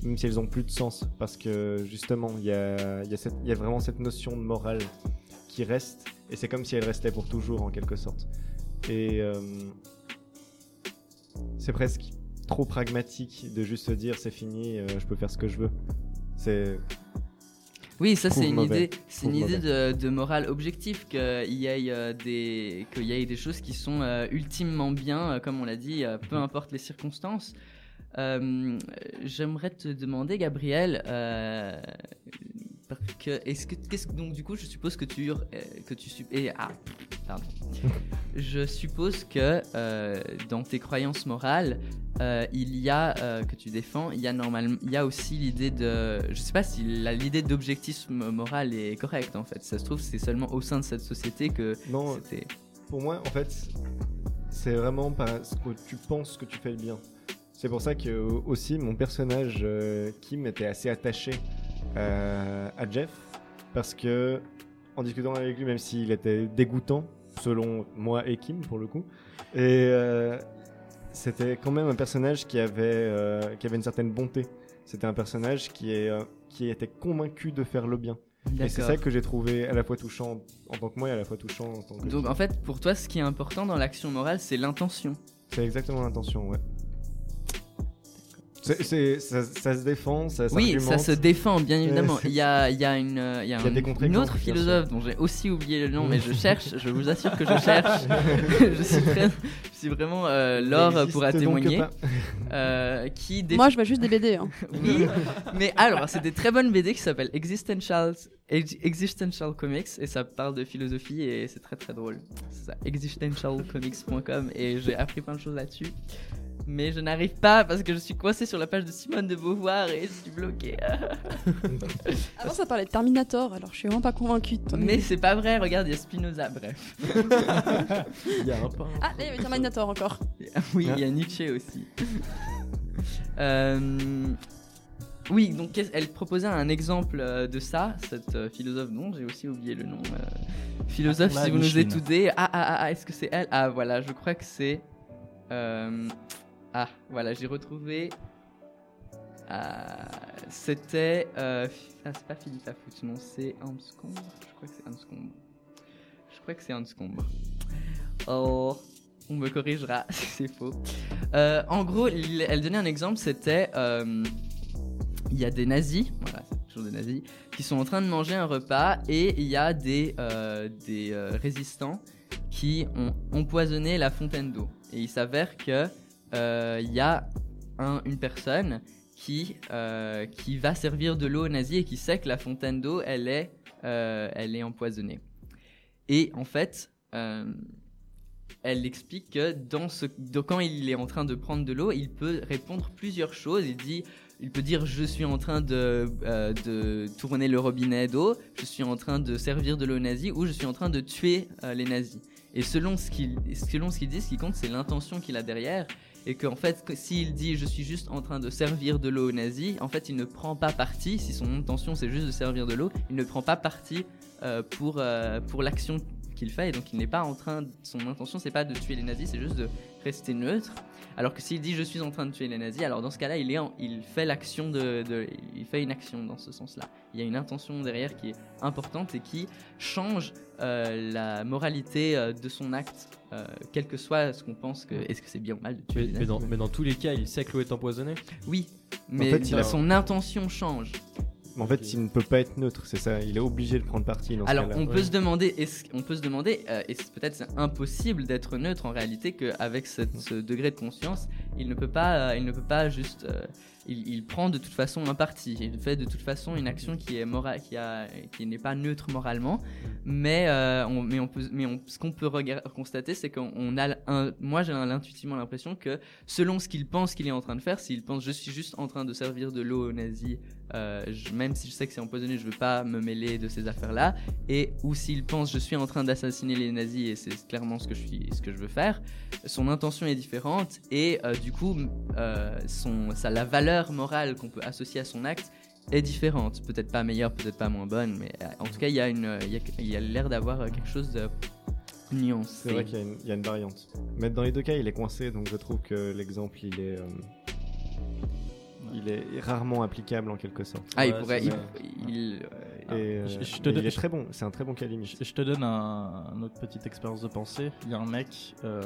Même si elles ont plus de sens. Parce que justement, il y a vraiment cette notion de morale qui reste. Et c'est comme si elle restait pour toujours en quelque sorte. Et euh, c'est presque trop pragmatique de juste se dire c'est fini, euh, je peux faire ce que je veux. C'est Oui, ça c'est une idée, c'est une idée de, de morale objective qu'il y ait euh, des qu'il y ait des choses qui sont euh, ultimement bien, comme on l'a dit, peu importe les circonstances. J'aimerais te demander, Gabriel, est-ce que qu'est-ce donc du coup je suppose que tu euh, que tu et ah pardon. je suppose que euh, dans tes croyances morales euh, il y a euh, que tu défends, il y a normalement, il y a aussi l'idée de, je sais pas si l'idée d'objectisme moral est correcte en fait. Ça se trouve c'est seulement au sein de cette société que Non, c'était. pour moi, en fait, c'est vraiment parce que tu penses que tu fais le bien. C'est pour ça que aussi mon personnage Kim était assez attaché euh, à Jeff parce que en discutant avec lui, même s'il était dégoûtant selon moi et Kim pour le coup, et euh, c'était quand même un personnage qui avait euh, qui avait une certaine bonté. C'était un personnage qui est qui était convaincu de faire le bien. Et c'est ça que j'ai trouvé à la fois touchant en tant que moi et à la fois touchant en tant que Donc en fait pour toi ce qui est important dans l'action morale c'est l'intention. C'est exactement l'intention, ouais. C'est, c'est- ça, ça se défend, ça Oui, ça se défend, bien évidemment. Il y a, il y a une, euh, il y a Il y a un- des une contre-exemples, autre philosophe dont j'ai aussi oublié le nom, mais je cherche, je vous assure que je cherche. je, suis très- je suis vraiment euh, pourra donc témoigner. euh, qui défend Moi, je vois juste des BD. Hein. Oui, mais alors, c'est des très bonnes BD qui s'appellent Existential, Ex- Existential Comics et ça parle de philosophie et c'est très très drôle. C'est ça, existentialcomics.com et j'ai appris plein de choses là-dessus. Mais je n'arrive pas parce que je suis coincé sur la page de Simone de Beauvoir et je suis bloqué. Avant, ça parlait de Terminator, alors je suis vraiment pas convaincue. de ton Mais c'est pas vrai, regarde, il y a Spinoza, bref. Il y a un pain. Ah, là, il y avait Terminator encore. Oui, il y a Nietzsche aussi. Euh, Oui, donc elle proposait un exemple euh, de ça, cette euh, philosophe dont j'ai aussi oublié le nom. euh, philosophe, Ah, si vous nous écoutez. Ah, ah, ah, ah, est-ce que c'est elle? Ah, voilà, je crois que c'est. euh, Ah, voilà, j'ai retrouvé. Ah, C'était. euh, Ah, c'est pas Philippe Lafoot, non, c'est Anscombe. Je crois que c'est Anscombe. Je crois que c'est Anscombe. Oh, on me corrigera si c'est faux. Euh, en gros, elle donnait un exemple, c'était euh, il y a des nazis, voilà, toujours des nazis, qui sont en train de manger un repas et il y a des, euh, des euh, résistants qui ont empoisonné la fontaine d'eau. Et il s'avère que euh, il y a un- une personne qui, euh, qui va servir de l'eau aux nazis et qui sait que la fontaine d'eau, elle est, euh, elle est empoisonnée. Et en fait, euh, elle explique que quand il est en train de prendre de l'eau, il peut répondre plusieurs choses. Il dit, il peut dire je suis en train de, euh, de tourner le robinet d'eau, je suis en train de servir de l'eau nazie ou je suis en train de tuer euh, les nazis. Et selon ce qu'il selon ce qu'il dit, ce qui compte c'est l'intention qu'il a derrière. Et qu'en fait, s'il dit je suis juste en train de servir de l'eau aux nazis, en fait il ne prend pas parti. Si son intention c'est juste de servir de l'eau, il ne prend pas parti euh, euh, pour l'action qu'il fait. Et donc il n'est pas en train. Son intention c'est pas de tuer les nazis, c'est juste de rester neutre. Alors que s'il dit je suis en train de tuer les nazis, alors dans ce cas-là, il, est en- il fait l'action de, de- il fait une action dans ce sens-là. Il y a une intention derrière qui est importante et qui change euh, la moralité euh, de son acte, euh, quel que soit ce qu'on pense que est-ce que c'est bien ou mal de tuer Mais, les mais nazis? dans, mais dans tous les cas, il sait que l'eau est empoisonnée. Oui, mais fait, il a- son intention change. En fait, il ne peut pas être neutre, c'est ça. Il est obligé de prendre parti dans Alors on peut ouais. se demander, est-ce on peut se demander, euh, est-ce peut-être c'est impossible d'être neutre en réalité qu'avec cette- ce degré de conscience, il ne peut pas, euh, il ne peut pas juste, euh, il, il prend de toute façon un parti, il fait de toute façon une action qui est morale, qui a, qui n'est pas neutre moralement, mais euh, on, mais on peut, mais on- ce qu'on peut constater, c'est qu'on on a, un, moi j'ai intuitivement l'impression que selon ce qu'il pense qu'il est en train de faire, s'il pense je suis juste en train de servir de l'eau aux nazis, euh, je- même si je sais que c'est empoisonné, je veux pas me mêler de ces affaires-là. Et ou s'il pense je suis en train d'assassiner les nazis et c'est clairement ce que je suis ce que je veux faire son intention est différente et euh, du coup euh, son ça la valeur morale qu'on peut associer à son acte est différente. Peut-être pas meilleure peut-être pas moins bonne mais euh, en tout cas il y a une euh, il y a, il y a l'air d'avoir euh, quelque chose de nuancé C'est vrai qu'il y, a une- il y a une variante. Mais dans les deux cas, il est coincé, donc je trouve que l'exemple, il est, euh, il est rarement applicable en quelque sorte. ah il pourrait c'est il, ça. il- Et, euh, je- je te mais donne- il est très bon, c'est un très bon cas limite. Je, je te donne un, une autre petite expérience de pensée. Il y a un mec. euh,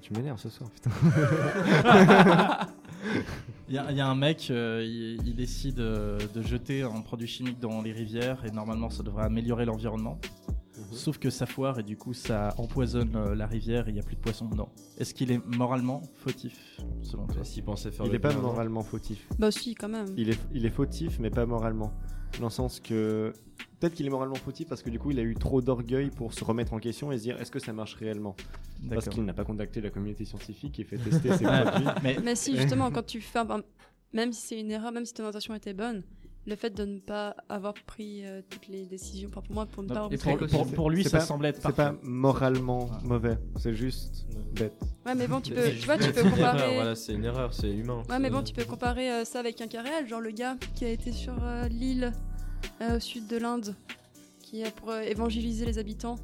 Tu m'énerves ce soir, putain. Il y, a- il y a un mec, euh, il, il décide euh, de jeter un produit chimique dans les rivières et normalement ça devrait améliorer l'environnement. Mhm. Sauf que ça foire et du coup ça empoisonne euh, la rivière et il n'y a plus de poissons dedans. Est-ce qu'il est moralement fautif selon toi? S'il pensait faire Il le est pas bien, moralement fautif. Bah si, quand même. Il est, il est fautif, mais pas moralement. Dans le sens que. Peut-être qu'il est moralement fautif parce que du coup, il a eu trop d'orgueil pour se remettre en question et se dire est-ce que ça marche réellement? Parce qu'il n'a pas contacté la communauté scientifique et fait tester ses produits. Mais Mais si, justement, quand tu fais. un- Même si c'est une erreur, même si ton intention était bonne, le fait de ne pas avoir pris euh, toutes les décisions, pour moi, pour ne pas pour, pour- pour lui C'est ça pas- semblait être C'est pas moralement mauvais, c'est juste bête. Ouais, mais bon, tu peux, tu vois, tu peux comparer. Voilà, c'est une erreur, c'est humain. Ouais, mais bon, tu peux comparer euh, ça avec un cas réel, genre le gars qui a été sur euh, l'île euh, au sud de l'Inde, qui a pour euh, évangéliser les habitants,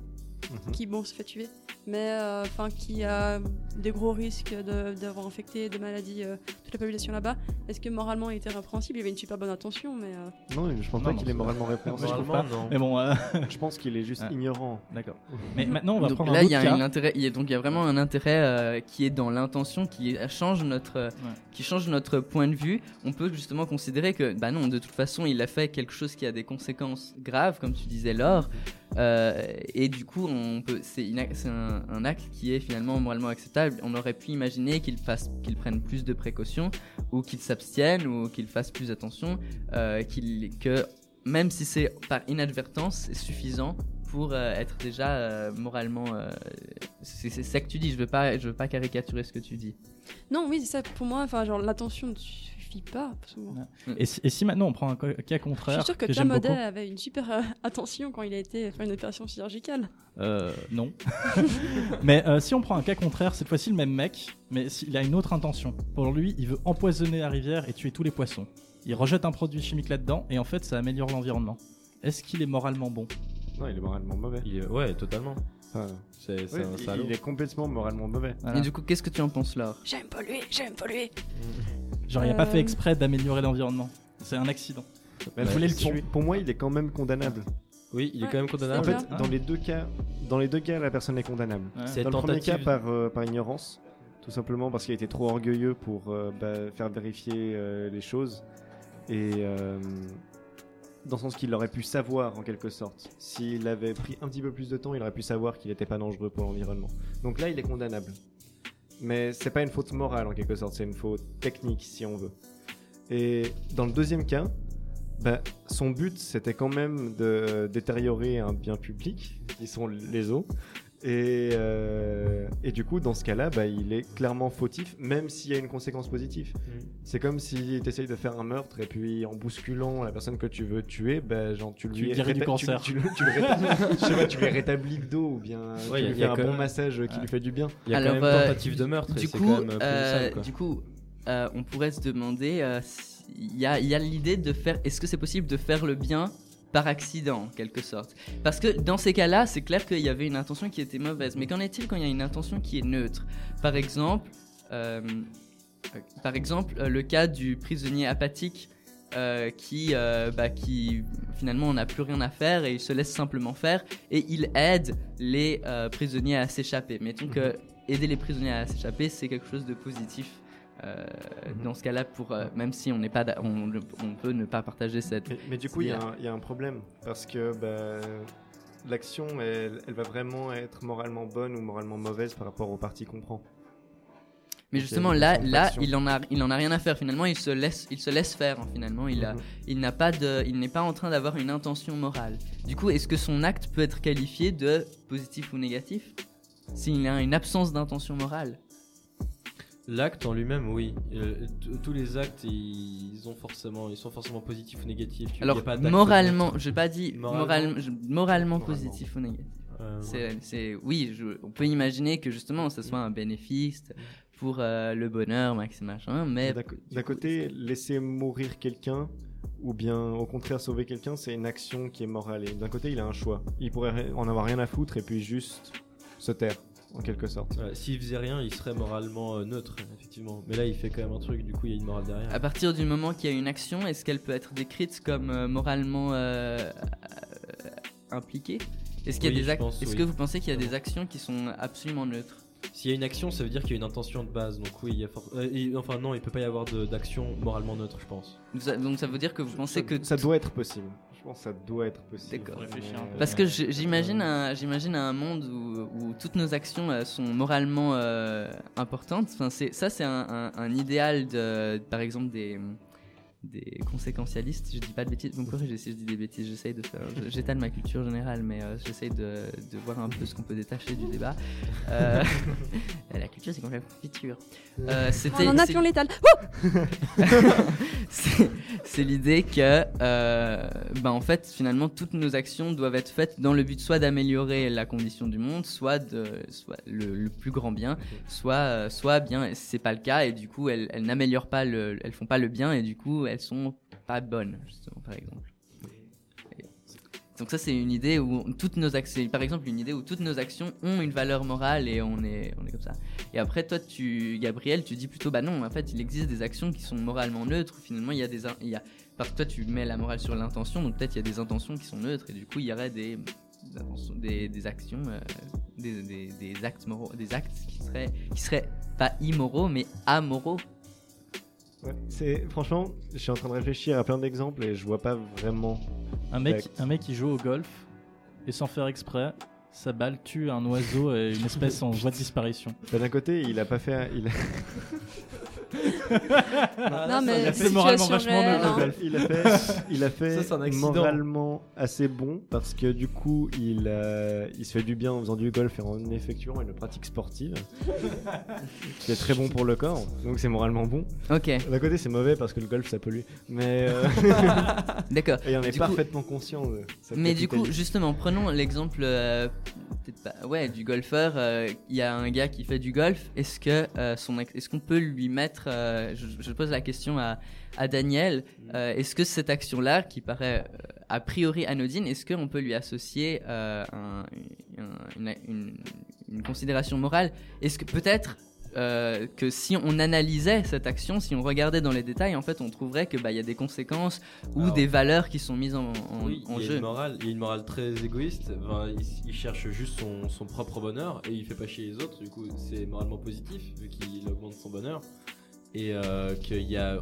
Mhm. qui bon se fait tuer, mais euh, enfin qui a des gros risques de- d'avoir infecté de maladies euh, toute la population là-bas. Est-ce que moralement il était répréhensible? Il avait une super bonne intention, mais euh, Non, je pense Non, pas qu'il est moralement répréhensible. Mais bon, euh, Je pense qu'il est juste ignorant. d'accord. Mais maintenant on va Donc prendre là, il y a cas. un intérêt. il y a- donc il y a vraiment un intérêt euh, qui est dans l'intention, qui change notre, euh, qui change notre point de vue. On peut justement considérer que, bah non, de toute façon, il a fait quelque chose qui a des conséquences graves, comme tu disais, Laure. Euh, et du coup, c'est un, acte qui est finalement moralement acceptable. On aurait pu imaginer qu'il fasse, qu'il prenne plus de précautions, ou qu'il s'abstienne, ou qu'il fasse plus attention, euh, que même si c'est par inadvertance, c'est suffisant pour euh, être déjà moralement. c'est ça que tu dis. Je veux veux pas caricaturer ce que tu dis. non, oui, c'est ça. Pour moi, enfin, genre l'intention ne suffit pas. Ouais. Et si, et si maintenant on prend un cas Je contraire suis sûr que, que beaucoup, avait une super euh, attention quand il a été faire une opération chirurgicale. Euh, non. mais euh, si on prend un cas contraire, cette fois-ci le même mec, mais il a une autre intention. Pour lui, il veut empoisonner la rivière et tuer tous les poissons. Il rejette un produit chimique là-dedans et en fait ça améliore l'environnement. Est-ce qu'il est moralement bon? Non, il est moralement mauvais. Il est- Ouais, totalement. Enfin, C'est c'est ouais, un il- salaud. il est complètement moralement mauvais. Voilà. Et du coup, qu'est-ce que tu en penses, Laure? J'aime polluer, j'aime polluer. Genre il a pas Euh, fait exprès d'améliorer l'environnement. C'est un accident. Voulait le pour, tuer. pour moi, il est quand même condamnable. Oui, il est Ouais, quand même En condamnable. fait, bien. dans les deux cas, dans les deux cas, la personne est condamnable. Ouais. C'est Dans le premier cas, par, euh, par ignorance, tout simplement parce qu'il a été trop orgueilleux pour euh, bah, faire vérifier euh, les choses. Et euh, dans le sens qu'il aurait pu savoir, en quelque sorte. S'il avait pris un petit peu plus de temps, il aurait pu savoir qu'il n'était pas dangereux pour l'environnement. Donc là, il est condamnable. Mais c'est pas une faute morale, en quelque sorte, c'est une faute technique, si on veut. Et dans le deuxième cas, bah, son but, c'était quand même de détériorer un bien public, qui sont les eaux. Et, euh, et du coup, dans ce cas-là, bah, il est clairement fautif, même s'il y a une conséquence positive. Mm. C'est comme si tu essayes de faire un meurtre et puis en bousculant la personne que tu veux tuer, bah, genre, tu Tu lui guéris du cancer. Tu, tu le- tu le réta- je sais pas, tu lui rétablis le dos ou bien Ouais, tu y a- lui y a fais un bon même- massage qui lui fait du bien. Il y a Alors, quand même euh, tentative de meurtre. Du coup, quand même plus euh, sale, du coup, euh, on pourrait se demander, euh, si- il y a, il y a l'idée de faire, est-ce que c'est possible de faire le bien par accident, en quelque sorte Parce que dans ces cas-là, c'est clair qu'il y avait une intention qui était mauvaise. Mais qu'en est-il quand il y a une intention qui est neutre? Par exemple, euh, euh, par exemple, euh, le cas du prisonnier apathique. euh, qui, bah, qui finalement n'a plus rien à faire et il se laisse simplement faire et il aide les prisonniers à s'échapper. Mettons que aider les prisonniers à s'échapper, c'est quelque chose de positif. Euh, Dans ce cas-là, pour euh, même si on n'est pas, d'a- on, on peut ne pas partager cette. Mais, mais du coup, il y, a un- il y a un problème parce que bah, l'action, elle, elle va vraiment être moralement bonne ou moralement mauvaise par rapport au parti qu'on prend. Mais justement, là, là, il en a, il en a rien à faire. Finalement, il se laisse, il se laisse faire. hein, finalement, il a, Mhm. il n'a pas de, il n'est pas en train d'avoir une intention morale. Du coup, est-ce que son acte peut être qualifié de positif ou négatif? S'il a une absence d'intention morale L'acte en lui-même, oui. Euh, tous les actes, ils ont forcément, ils sont forcément positifs ou négatifs. Tu- y Alors, a pas d'acte moralement, j'ai pas dit Moralement. moralement, je- moralement Moralement. positif ou négatif. Euh, ouais. C'est, c'est- oui, je- on peut imaginer que justement, ce soit un bénéfice pour euh, le bonheur, max machin, mais D'un côté, laisser mourir quelqu'un ou bien au contraire sauver quelqu'un, c'est une action qui est morale. Et d'un côté, il a un choix. Il pourrait en avoir rien à foutre et puis juste se taire, en quelque sorte. Ouais, S'il faisait rien, il serait moralement euh, neutre, effectivement. Mais là, il fait quand même un truc, du coup, il y a une morale derrière. À partir du moment qu'il y a une action, est-ce qu'elle peut être décrite comme euh, moralement euh, impliquée? Est-ce qu'il y a Oui, des je ac- pense, Est-ce oui. que vous pensez qu'il y a des actions qui sont absolument neutres? S'il y a une action, ça veut dire qu'il y a une intention de base. Donc oui, il y a for- euh, il- enfin non, il peut pas y avoir d'action moralement neutre, je pense. Ça- Donc ça veut dire que vous pensez ça, que ça doit être possible. Je pense que ça doit être possible. D'accord. Faut réfléchir un peu. Parce que j'imagine un, j'imagine un monde où, où toutes nos actions euh, sont moralement euh, importantes. Enfin, c'est, ça, c'est un, un- un idéal de, par exemple, des, des conséquentialistes. Je dis pas de bêtises. Vous me corrigez si je dis des bêtises. J'essaye de faire. J'étale ma culture générale, mais euh, j'essaye de, de voir un peu ce qu'on peut détacher du débat. Euh, la culture, c'est quand même futur. Euh, c'était, On en a c'est- pion létal. c'est c'est l'idée que, euh, ben en fait, finalement, toutes nos actions doivent être faites dans le but soit d'améliorer la condition du monde, soit de, soit le, le plus grand bien, soit, euh, soit bien, c'est pas le cas et du coup, elles, elles n'améliorent pas le, elles font pas le bien et du coup, elles sont pas bonnes, justement, par exemple. Donc ça, c'est une idée où toutes nos actions, par exemple, une idée où toutes nos actions ont une valeur morale et on est, on est comme ça. Et après, toi, tu, Gabriel, tu dis plutôt, bah non, en fait, il existe des actions qui sont moralement neutres. Finalement, il y a des, il y a, parce que toi, tu mets la morale sur l'intention, donc peut-être il y a des intentions qui sont neutres, et du coup, il y aurait des, des actions, euh, des, des, des actes moraux, des actes qui seraient, qui seraient pas immoraux, mais amoraux. Ouais, c'est franchement, je suis en train de réfléchir à plein d'exemples et je vois pas vraiment. Un mec, un mec qui joue au golf et sans faire exprès, sa balle tue un oiseau et une espèce en voie de disparition. Bah, D'un côté, il a pas fait. Il a, non, mais a fait moralement vachement hein. il a fait, il a fait Ça, c'est un accident. moralement assez bon parce que du coup, il, euh, il se fait du bien en faisant du golf et en effectuant une pratique sportive qui est très bon pour le corps. Donc c'est moralement bon. Ok, D'un côté, c'est mauvais parce que le golf ça pollue, mais euh, d'accord. et on est Du coup- parfaitement conscient de Mais du coup, capitalité. justement, prenons l'exemple, euh, pas, ouais, du golfeur. euh, Il y a un gars qui fait du golf. Est-ce que euh, son, est-ce qu'on peut lui mettre, euh, je, je pose la question à, à Daniel, euh, est-ce que cette action-là, qui paraît euh, a priori anodine, est-ce qu'on peut lui associer un- un- une, une- une considération morale? Est-ce que peut-être euh, que si on analysait cette action, si on regardait dans les détails, en fait, on trouverait que bah y a des conséquences ou Alors- des valeurs qui sont mises en, en- oui, en il y a jeu. une morale, il y a une morale très égoïste. Enfin, il, il cherche juste son, son propre bonheur et il fait pas chier les autres. Du coup, c'est moralement positif vu qu'il augmente son bonheur et euh, qu'il y a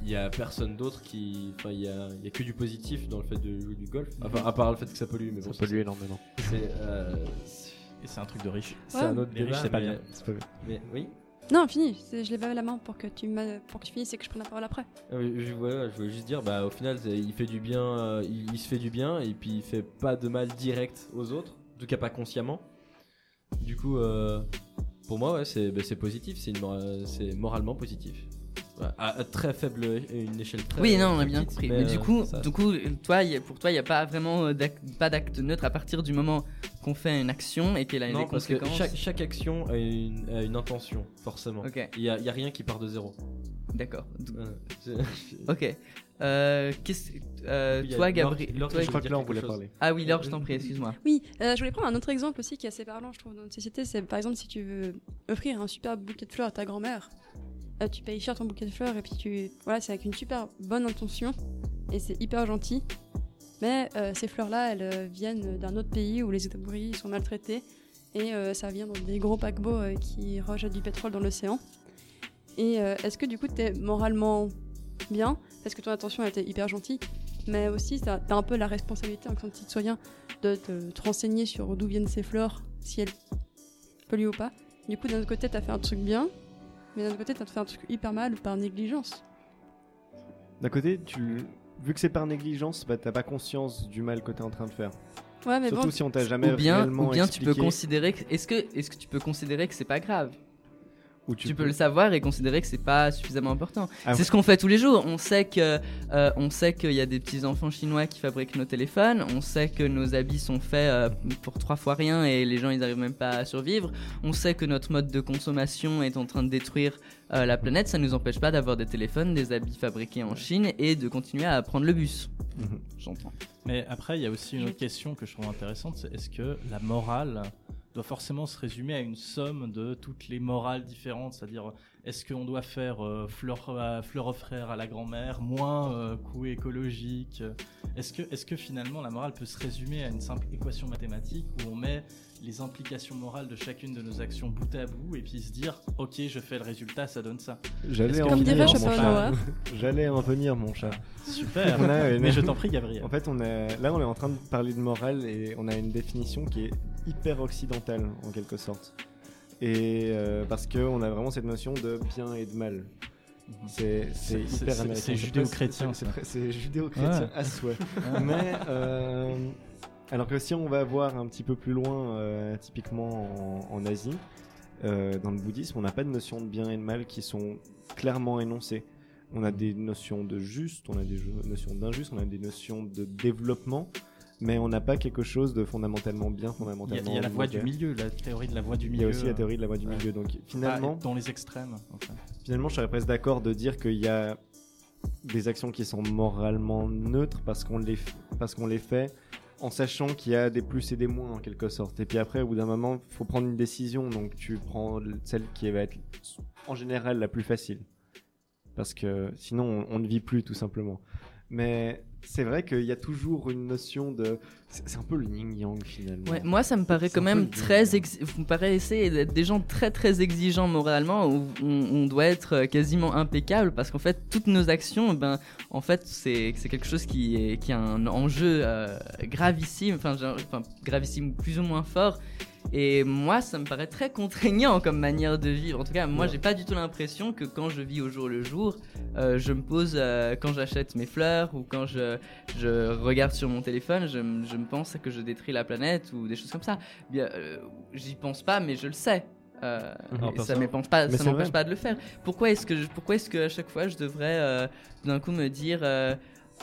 il y a personne d'autre qui, enfin, il y a, il y a que du positif dans le fait de jouer du golf. Enfin, à part le fait que ça pollue, mais bon, ça pollue énormément. c'est euh, c'est- Et c'est un truc de riche. c'est Ouais. un autre Les riches, débat. c'est pas mais- bien. C'est pas bien. Mais oui. Non, fini. Je lève la main pour que tu, m'a- pour que tu finisses et que je prenne la parole après. Ah je, voilà, je voulais juste dire, bah, au final, il fait du bien, euh, il, il se fait du bien et puis il fait pas de mal direct aux autres, en tout cas pas consciemment. Du coup, euh, pour moi, ouais, c'est bah, positif, c'est moralement positif. Ouais, à, à très faible, une échelle très Oui, non, on a bien petite, compris. Mais, du euh, coup, ça- du coup, toi, y a- pour toi, il n'y a pas vraiment euh, pas d'acte neutre à partir du moment qu'on fait une action et qu'elle a non, des parce que chaque, chaque action a une, a une intention, forcément. Il y a, y a rien qui part de zéro. d'accord. Euh, Ok. Euh, qu'est-ce- euh, toi, Gabriel. Toi- Je crois que là, on voulait chose. parler. Ah oui, Laure, je t'en prie, excuse-moi. Oui, euh, je voulais prendre un autre exemple aussi qui est assez parlant, je trouve, dans notre société. C'est par exemple si tu veux offrir un super bouquet de fleurs à ta grand-mère, euh, tu payes cher ton bouquet de fleurs et puis tu. Voilà, c'est avec une super bonne intention et c'est hyper gentil. Mais euh, ces fleurs-là, elles viennent d'un autre pays où les ouvriers sont maltraités et euh, ça vient dans des gros paquebots euh, qui rejettent du pétrole dans l'océan. Et euh, est-ce que du coup, t'es moralement bien parce que ton intention elle était hyper gentille, mais aussi t'as as un peu la responsabilité en tant que citoyen de te, te renseigner sur d'où viennent ces fleurs, si elles polluent ou pas. Du coup, d'un autre côté, t'as fait un truc bien, mais d'un autre côté, t'as fait un truc hyper mal par négligence. D'un côté, tu, vu que c'est par négligence, bah, t'as pas conscience du mal que t'es en train de faire. Ouais, mais Surtout bon, si on t'a jamais Ou bien, réellement ou bien tu peux considérer que. Est-ce que, est-ce que tu peux considérer que c'est pas grave? Tu, peux le savoir et considérer que c'est pas suffisamment important. Ah c'est ce qu'on fait tous les jours. On sait que, euh, on sait qu'il y a des petits enfants chinois qui fabriquent nos téléphones. On sait que nos habits sont faits euh, pour trois fois rien et les gens ils arrivent même pas à survivre. On sait que notre mode de consommation est en train de détruire euh, la planète. Ça nous empêche pas d'avoir des téléphones, des habits fabriqués en Chine et de continuer à prendre le bus. Mhm. J'entends. Mais après, il y a aussi une autre question que je trouve intéressante, c'est est-ce que la morale doit forcément se résumer à une somme de toutes les morales différentes, c'est-à-dire est-ce qu'on doit faire euh, fleur, à- fleur aux frères à la grand-mère, moins euh, coût écologique Est-ce que, est que finalement la morale peut se résumer à une simple équation mathématique où on met les implications morales de chacune de nos actions bout à bout et puis se dire ok je fais le résultat ça donne ça J'allais en venir, mon chat. J'allais en venir, mon chat. super On a une- mais je t'en prie Gabriel En fait, on est là, on est en train de parler de morale et on a une définition qui est hyper occidentale en quelque sorte. Et euh, parce que on a vraiment cette notion de bien et de mal. C'est c'est hyper américain. c'est judéo-chrétien, c'est- judéo-chrétien à souhait. Mais euh, alors que si on va voir un petit peu plus loin, euh, typiquement en, en Asie, euh, dans le bouddhisme, on n'a pas de notion de bien et de mal qui sont clairement énoncées. On a des notions de juste, on a des notions d'injuste, on a des notions de développement, mais on n'a pas quelque chose de fondamentalement bien, il fondamentalement il y a la voie du milieu la théorie de la voie du Il milieu y a aussi la théorie de la voie du Ouais. milieu. Donc finalement, dans les extrêmes enfin. finalement, je serais presque d'accord de dire qu'il y a des actions qui sont moralement neutres parce qu'on les, parce qu'on les fait en sachant qu'il y a des plus et des moins en quelque sorte. Et puis après, au bout d'un moment, il faut prendre une décision. Donc tu prends celle qui va être en général la plus facile. Parce que sinon, on, on ne vit plus tout simplement. Mais c'est vrai qu'il y a toujours une notion de... C'est un peu le yin-yang finalement. Ouais, moi, ça me paraît quand même très. ex- Vous me paraissez d'être des gens très très exigeants moralement où on, on doit être euh, quasiment impeccable parce qu'en fait, toutes nos actions, ben, en fait, c'est c'est quelque chose qui, est, qui a un enjeu euh, gravissime, enfin, genre- enfin, gravissime plus ou moins fort. Et moi, ça me paraît très contraignant comme manière de vivre. En tout cas, moi, Ouais. j'ai pas du tout l'impression que quand je vis au jour le jour, euh, je me pose euh, quand j'achète mes fleurs ou quand je, je regarde sur mon téléphone, je, me- je me pense que je détruis la planète ou des choses comme ça. Bien, euh, j'y pense pas, mais je le sais. Euh, ça m'empêche pas, ça m'empêche pas de le faire. Pourquoi est-ce que, je- pourquoi est-ce que à chaque fois je devrais euh, d'un coup me dire euh,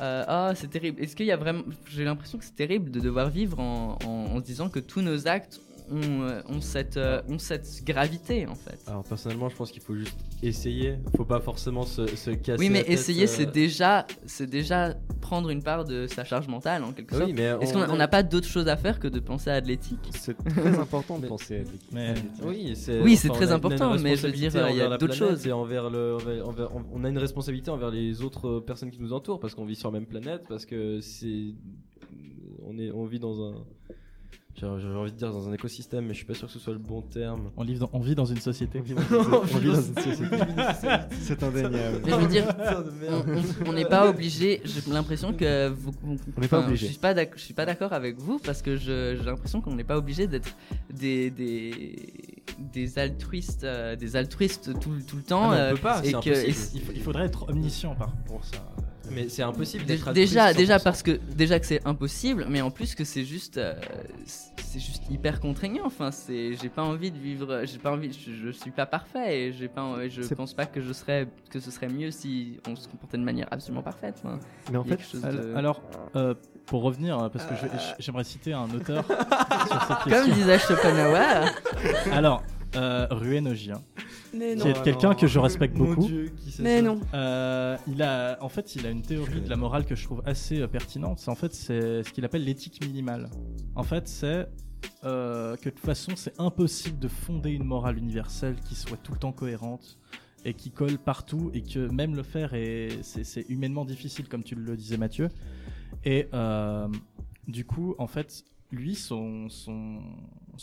euh, ah c'est terrible. Est-ce qu'il y a vraiment, j'ai l'impression que c'est terrible de devoir vivre en, en- en se disant que tous nos actes ont, euh, ont cette, euh, ont cette gravité en fait. Alors personnellement, je pense qu'il faut juste essayer. Faut pas forcément se, se casser. Oui, mais la tête, essayer, euh, c'est déjà, c'est déjà prendre une part de sa charge mentale en quelque sorte. Oui, mais Est-ce on n'a pas d'autre chose à faire que de penser à de l'éthique? C'est très important de penser à. Mais- Oui, c'est Oui, c'est enfin, très important, mais je veux dire, il y a d'autres choses. Et envers le, envers- envers- on a une responsabilité envers les autres personnes qui nous entourent parce qu'on vit sur la même planète, parce que c'est, on est, on vit dans un, j'ai j'ai envie de dire dans un écosystème, mais je suis pas sûr que ce soit le bon terme. on, vit dans, on vit dans une société On vit dans une- société. C'est indéniable. Je veux dire, on- n'est pas obligé. J'ai l'impression que vous. vous- On n'est pas obligé. Je suis pas d'ac- je suis pas d'accord avec vous parce que je- j'ai l'impression qu'on n'est pas obligé d'être des des des altruistes euh, des altruistes tout, le- tout le temps. Ah, on euh, peut pas, et c'est que- impossible. et il, faut- il faudrait être omniscient par, pour ça Mais c'est impossible d'être déjà, déjà 100%. parce que déjà que c'est impossible, mais en plus que c'est juste, euh, c'est juste hyper contraignant. Enfin, c'est, j'ai pas envie de vivre, j'ai pas envie, je, je suis pas parfait et j'ai pas, je pense pas que je serais, que ce serait mieux si on se comportait de manière absolument parfaite. Enfin, Mais en fait, de- alors euh, pour revenir parce que j'aimerais citer un auteur sur cette comme question disait Schopenhauer, alors euh, Mais qui est quelqu'un que je respecte Mon beaucoup Dieu, qui c'est Mais ça non. Euh, il a, en fait, il a une théorie de la morale que je trouve assez euh, pertinente. C'est en fait c'est ce qu'il appelle l'éthique minimale. En fait, c'est euh, que de toute façon, c'est impossible de fonder une morale universelle qui soit tout le temps cohérente et qui colle partout et que même le faire est c'est c'est humainement difficile, comme tu le disais, Mathieu. Et euh, du coup, en fait, lui, son,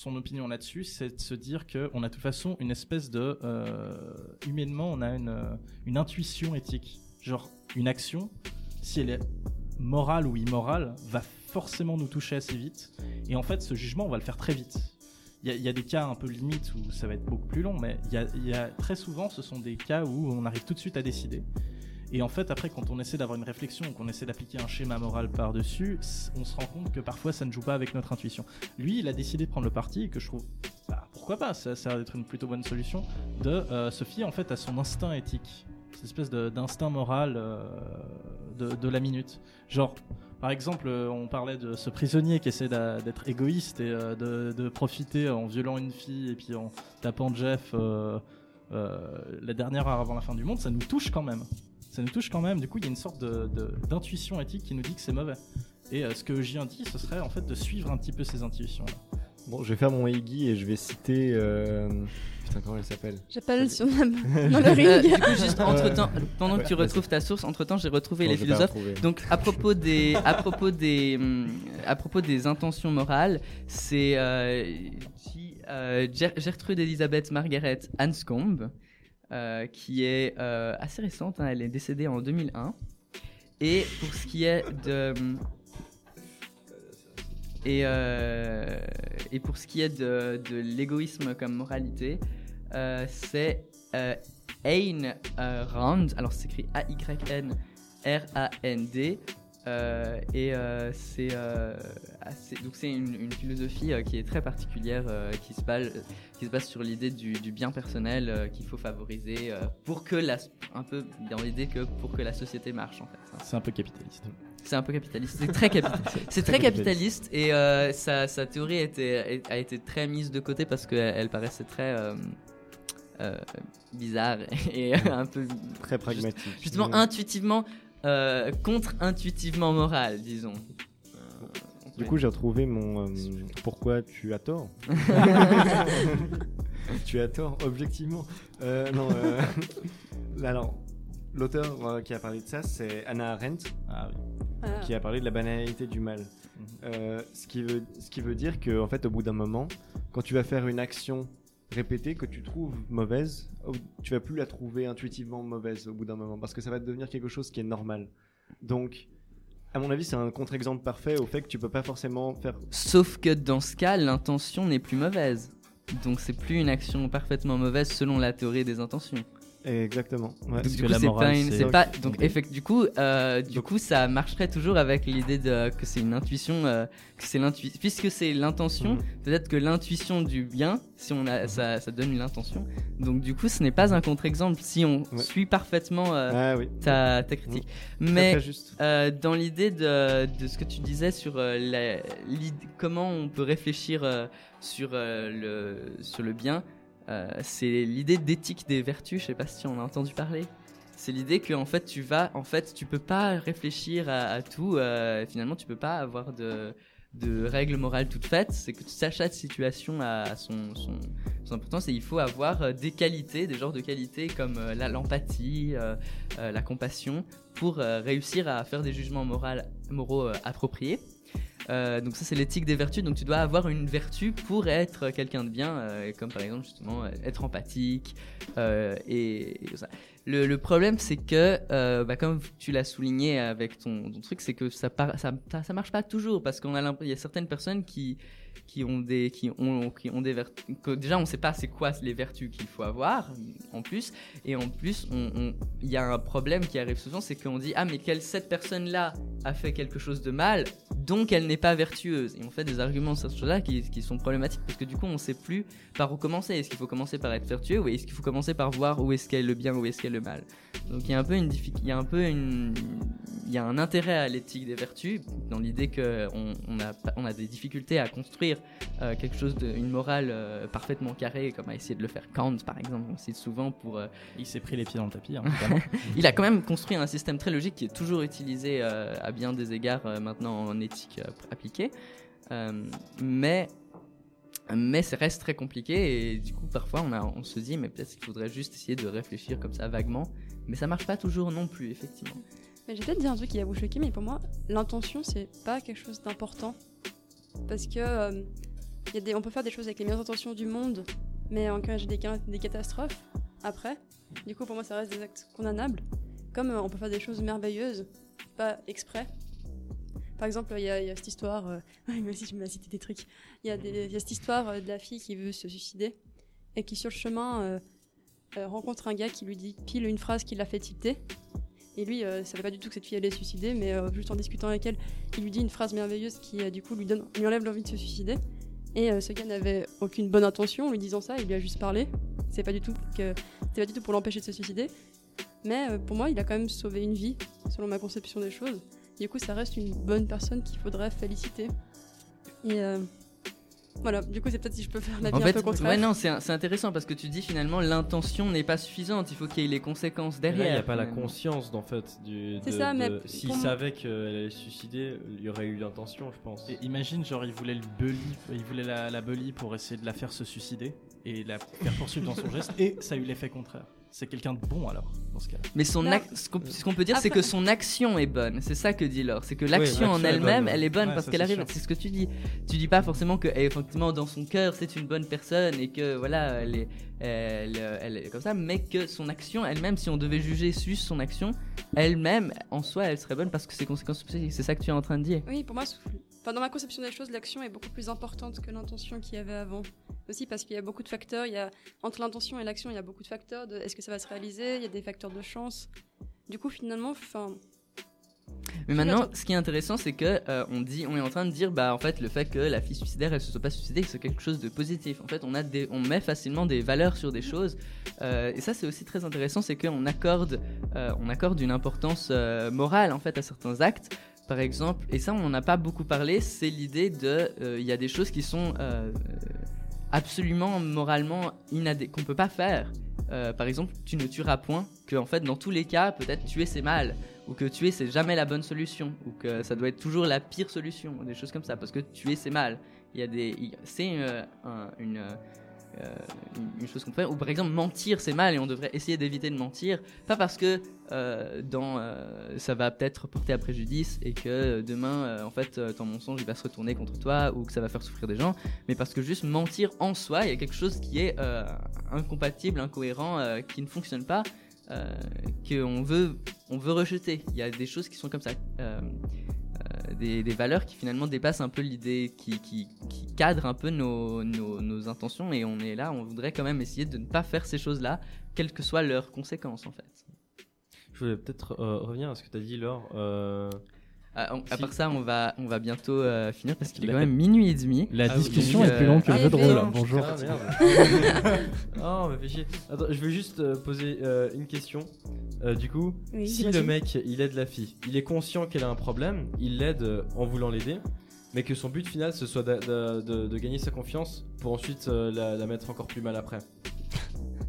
opinion là-dessus, c'est de se dire qu'on a de toute façon une espèce de... euh, humainement, on a une, euh, une intuition éthique. Genre, une action, si elle est morale ou immorale, va forcément nous toucher assez vite. Et en fait, ce jugement, on va le faire très vite. Il y, a- des cas un peu limites où ça va être beaucoup plus long, mais très souvent, ce sont des cas où on arrive tout de suite à décider. Et en fait, après, quand on essaie d'avoir une réflexion, qu'on essaie d'appliquer un schéma moral par-dessus, on se rend compte que parfois ça ne joue pas avec notre intuition. Lui, il a décidé de prendre le parti, que je trouve, bah, pourquoi pas, ça, l'air d'être une plutôt bonne solution, de euh, se fier en fait à son instinct éthique, cette espèce d'instinct moral euh, de, la minute. Genre, par exemple, euh, on parlait de ce prisonnier qui essaie d'être égoïste et euh, de, profiter en violant une fille et puis en tapant Jeff la dernière heure avant la fin du monde, ça nous touche quand même ça nous touche quand même. Du coup, il y a une sorte de- de- d'intuition éthique qui nous dit que c'est mauvais. Et euh, ce que j'ai dit, ce serait en fait de suivre un petit peu ces intuitions-là. Bon, je vais faire mon Iggy et je vais citer. euh, Putain, comment elle s'appelle? J'appelle sur ma... dans le Euh, du coup, juste entre temps, pendant que tu retrouves ta source, entre temps, j'ai retrouvé les philosophes. Donc à propos des à propos des hum, à propos des intentions morales, c'est euh, euh, Gertrude Elisabeth Margaret Anscombe euh, qui est euh, assez récente. hein, elle est décédée en 2001. Et pour ce qui est de et, euh, et pour ce qui est de, de l'égoïsme comme moralité, c'est Ayn Rand. Alors c'est écrit A-Y-N R-A-N-D. Euh, et euh, c'est euh, donc c'est une, une philosophie qui est très particulière qui se base qui se base sur l'idée du, du bien personnel qu'il faut favoriser pour que la un peu dans l'idée que pour que la société marche en fait. C'est un peu capitaliste. C'est un peu capitaliste. C'est très, capi- c'est très capitaliste et euh, sa, sa théorie a été, a été très mise de côté parce qu'elle elle paraissait très euh, euh, bizarre et un peu Très pragmatique. justement intuitivement euh, contre-intuitivement moral, disons. Euh, Du coup, j'ai retrouvé mon. euh, pourquoi tu as tort Tu as tort, objectivement. Euh, non, euh, alors, l'auteur euh, qui a parlé de ça, c'est Anna Arendt, Ah oui. Voilà. qui a parlé de la banalité du mal. Euh, ce, qui veut, ce qui veut dire que, en fait, au bout d'un moment, quand tu vas faire une action répétée que tu trouves mauvaise, au- tu vas plus la trouver intuitivement mauvaise au bout d'un moment, parce que ça va devenir quelque chose qui est normal. Donc, à mon avis, c'est un contre-exemple parfait au fait que tu peux pas forcément faire Sauf que dans ce cas, l'intention n'est plus mauvaise. Donc c'est plus une action parfaitement mauvaise selon la théorie des intentions. Exactement. ouais. Donc, du coup, la c'est pas, une- pas- donc effect, du coup, euh, du Donc- coup, ça marcherait toujours avec l'idée de que c'est une intuition, euh, que c'est l'intuition, puisque c'est l'intention. Mhm. Peut-être que l'intuition du bien, si on a, ça, ça donne une intention. Donc du coup, ce n'est pas un contre-exemple si on Ouais. suit parfaitement euh, Ah oui. ta, ta critique. Très, Mais juste. euh, dans l'idée de, de ce que tu disais sur euh, la- comment on peut réfléchir euh, sur, euh, le, sur le bien, euh, c'est l'idée d'éthique des vertus. Je sais pas si on a entendu parler. C'est l'idée que en fait tu vas, en fait tu peux pas réfléchir à, tout. euh, finalement, tu peux pas avoir de règles morales toutes faites, c'est que chaque situation a son, son, importance et il faut avoir euh, des qualités, des genres de qualités comme l'empathie, la compassion, pour réussir à faire des jugements moraux appropriés. Euh, donc ça c'est l'éthique des vertus, donc tu dois avoir une vertu pour être quelqu'un de bien, euh, comme par exemple justement euh, être empathique euh, et, et ça. Le, le problème c'est que, euh, bah, comme tu l'as souligné avec ton, ton truc, c'est que ça, par- ça, ça, marche pas toujours parce qu'on a il y a certaines personnes qui qui ont des qui ont qui ont des vertus déjà on sait pas c'est quoi les vertus qu'il faut avoir en plus. Et en plus il y a un problème qui arrive souvent c'est qu'on dit ah mais quelle cette personne là a fait quelque chose de mal donc elle n'est pas vertueuse. Et on fait des arguments sur ce chose-là qui, qui sont problématiques parce que du coup on sait plus par où commencer. Est-ce qu'il faut commencer par être vertueux ou est-ce qu'il faut commencer par voir où est-ce qu'est le bien où est-ce qu'est le mal? Donc il y a un peu une il y a un peu une il y a un intérêt à l'éthique des vertus dans l'idée que on, a on a des difficultés à construire euh, quelque chose de une morale euh, parfaitement carrée comme a essayé de le faire Kant par exemple on cite souvent pour euh, Il s'est pris les pieds dans le tapis, hein, il a quand même construit un système très logique qui est toujours utilisé euh, à bien des égards euh, maintenant en éthique euh, appliquée. Euh, mais mais ça reste très compliqué et du coup parfois on, a, on se dit mais peut-être qu'il faudrait juste essayer de réfléchir comme ça vaguement. Mais ça marche pas toujours non plus effectivement. Mais j'ai peut-être dit un truc qui va vous choquer, mais pour moi, l'intention, c'est pas quelque chose d'important. Parce que euh, on peut faire des choses avec les meilleures intentions du monde, mais en cas des, des catastrophes, après, du coup, pour moi, ça reste des actes condamnables. Comme euh, on peut faire des choses merveilleuses, pas exprès. Par exemple, il y, a cette histoire. Euh... moi aussi, je me cité des trucs. Il y, a cette histoire euh, de la fille qui veut se suicider et qui, sur le chemin, rencontre un gars qui lui dit pile une phrase qui l'a fait tilter. Et lui, euh, savait pas du tout que cette fille allait se suicider, mais euh, juste en discutant avec elle, il lui dit une phrase merveilleuse qui, euh, du coup, lui, donne, enlève l'envie de se suicider. Et euh, ce gars n'avait aucune bonne intention en lui disant ça, il lui a juste parlé. C'est pas du tout que c'était pas du tout pour l'empêcher de se suicider. Mais pour moi, il a quand même sauvé une vie, selon ma conception des choses. Du coup, ça reste une bonne personne qu'il faudrait féliciter. Et Voilà, du coup, c'est peut-être si je peux faire la vie En un fait, peu contraire. ouais, non, c'est c'est intéressant parce que tu dis finalement l'intention n'est pas suffisante, il faut qu'il y ait les conséquences Mais derrière. il n'y a pas la conscience d'en fait du. C'est de- ça, mais de- pour S'il savait qu'elle allait se suicider, il y aurait eu l'intention, je pense. Et imagine, genre, il voulait le bully, il voulait la, la bully pour essayer de la faire se suicider et la faire poursuivre dans son geste, et ça a eu l'effet contraire. C'est quelqu'un de bon alors, dans ce cas-là. Mais son ce qu'on ce peut dire, c'est que son action est bonne. C'est ça que dit Laure. C'est que l'action en elle-même, elle est bonne Ouais, parce qu'elle arrive. C'est ce que tu dis. Tu dis pas forcément que, eh, effectivement, dans son cœur, c'est une bonne personne et que voilà, elle est, elle, elle est comme ça, mais que son action elle-même, si on devait juger juste son action, elle-même, en soi, elle serait bonne parce que ses conséquences. C'est ça que tu es en train de dire. Oui, pour moi, dans ma conception des choses, l'action est beaucoup plus importante que l'intention qu'il y avait avant. Aussi parce qu'il y a beaucoup de facteurs. Il y a, entre l'intention et l'action, il y a beaucoup de facteurs. Est-ce que ça va se réaliser Il y a des facteurs de chance. Du coup, finalement, enfin, Mais maintenant, ce qui est intéressant, c'est que euh, on dit, on est en train de dire, bah en fait, le fait que la fille suicidaire, elle se soit pas suicidée, c'est quelque chose de positif. En fait, on met facilement des valeurs sur des choses, euh, et ça, c'est aussi très intéressant, c'est qu'on accorde, euh, on accorde une importance euh, morale en fait à certains actes. Par exemple, et ça, on n'en a pas beaucoup parlé, c'est l'idée de, euh, il y a des choses qui sont euh, absolument moralement inadé qu'on peut pas faire. Euh, par exemple, tu ne tueras point, que en fait, dans tous les cas, peut-être tuer c'est mal ou que tuer c'est jamais la bonne solution ou que ça doit être toujours la pire solution des choses comme ça parce que tuer c'est mal il y a des c'est un- une euh, une- chose qu'on faire ou par exemple mentir c'est mal et on devrait essayer d'éviter de mentir pas parce que euh, dans euh, ça va peut-être porter à préjudice et que demain en fait ton mensonge il va se retourner contre toi ou que ça va faire souffrir des gens mais parce que juste mentir en soi il y a quelque chose qui est incompatible incohérent qui ne fonctionne pas qu'on veut, on veut rejeter. Il y a des choses qui sont comme ça. Euh, des, valeurs qui finalement dépassent un peu l'idée, qui, qui, cadrent un peu nos intentions et on est là, on voudrait quand même essayer de ne pas faire ces choses-là, quelles que soient leurs conséquences en fait. Je voulais peut-être euh, revenir à ce que tu as dit, Laure. euh, Ah, on- à part ça, on va, on va bientôt euh, finir parce qu'il est quand même minuit et demi. La Ah discussion est plus longue que euh, le jeu de rôle. Bonjour. Ah, merde. oh, mais fais chier. Attends, je vais juste euh, poser euh, une question. Euh, du coup, Oui, si le mec il aide la fille, il est conscient qu'elle a un problème, il l'aide euh, en voulant l'aider, mais que son but final ce soit de, de gagner sa confiance pour ensuite euh, la, la mettre encore plus mal après.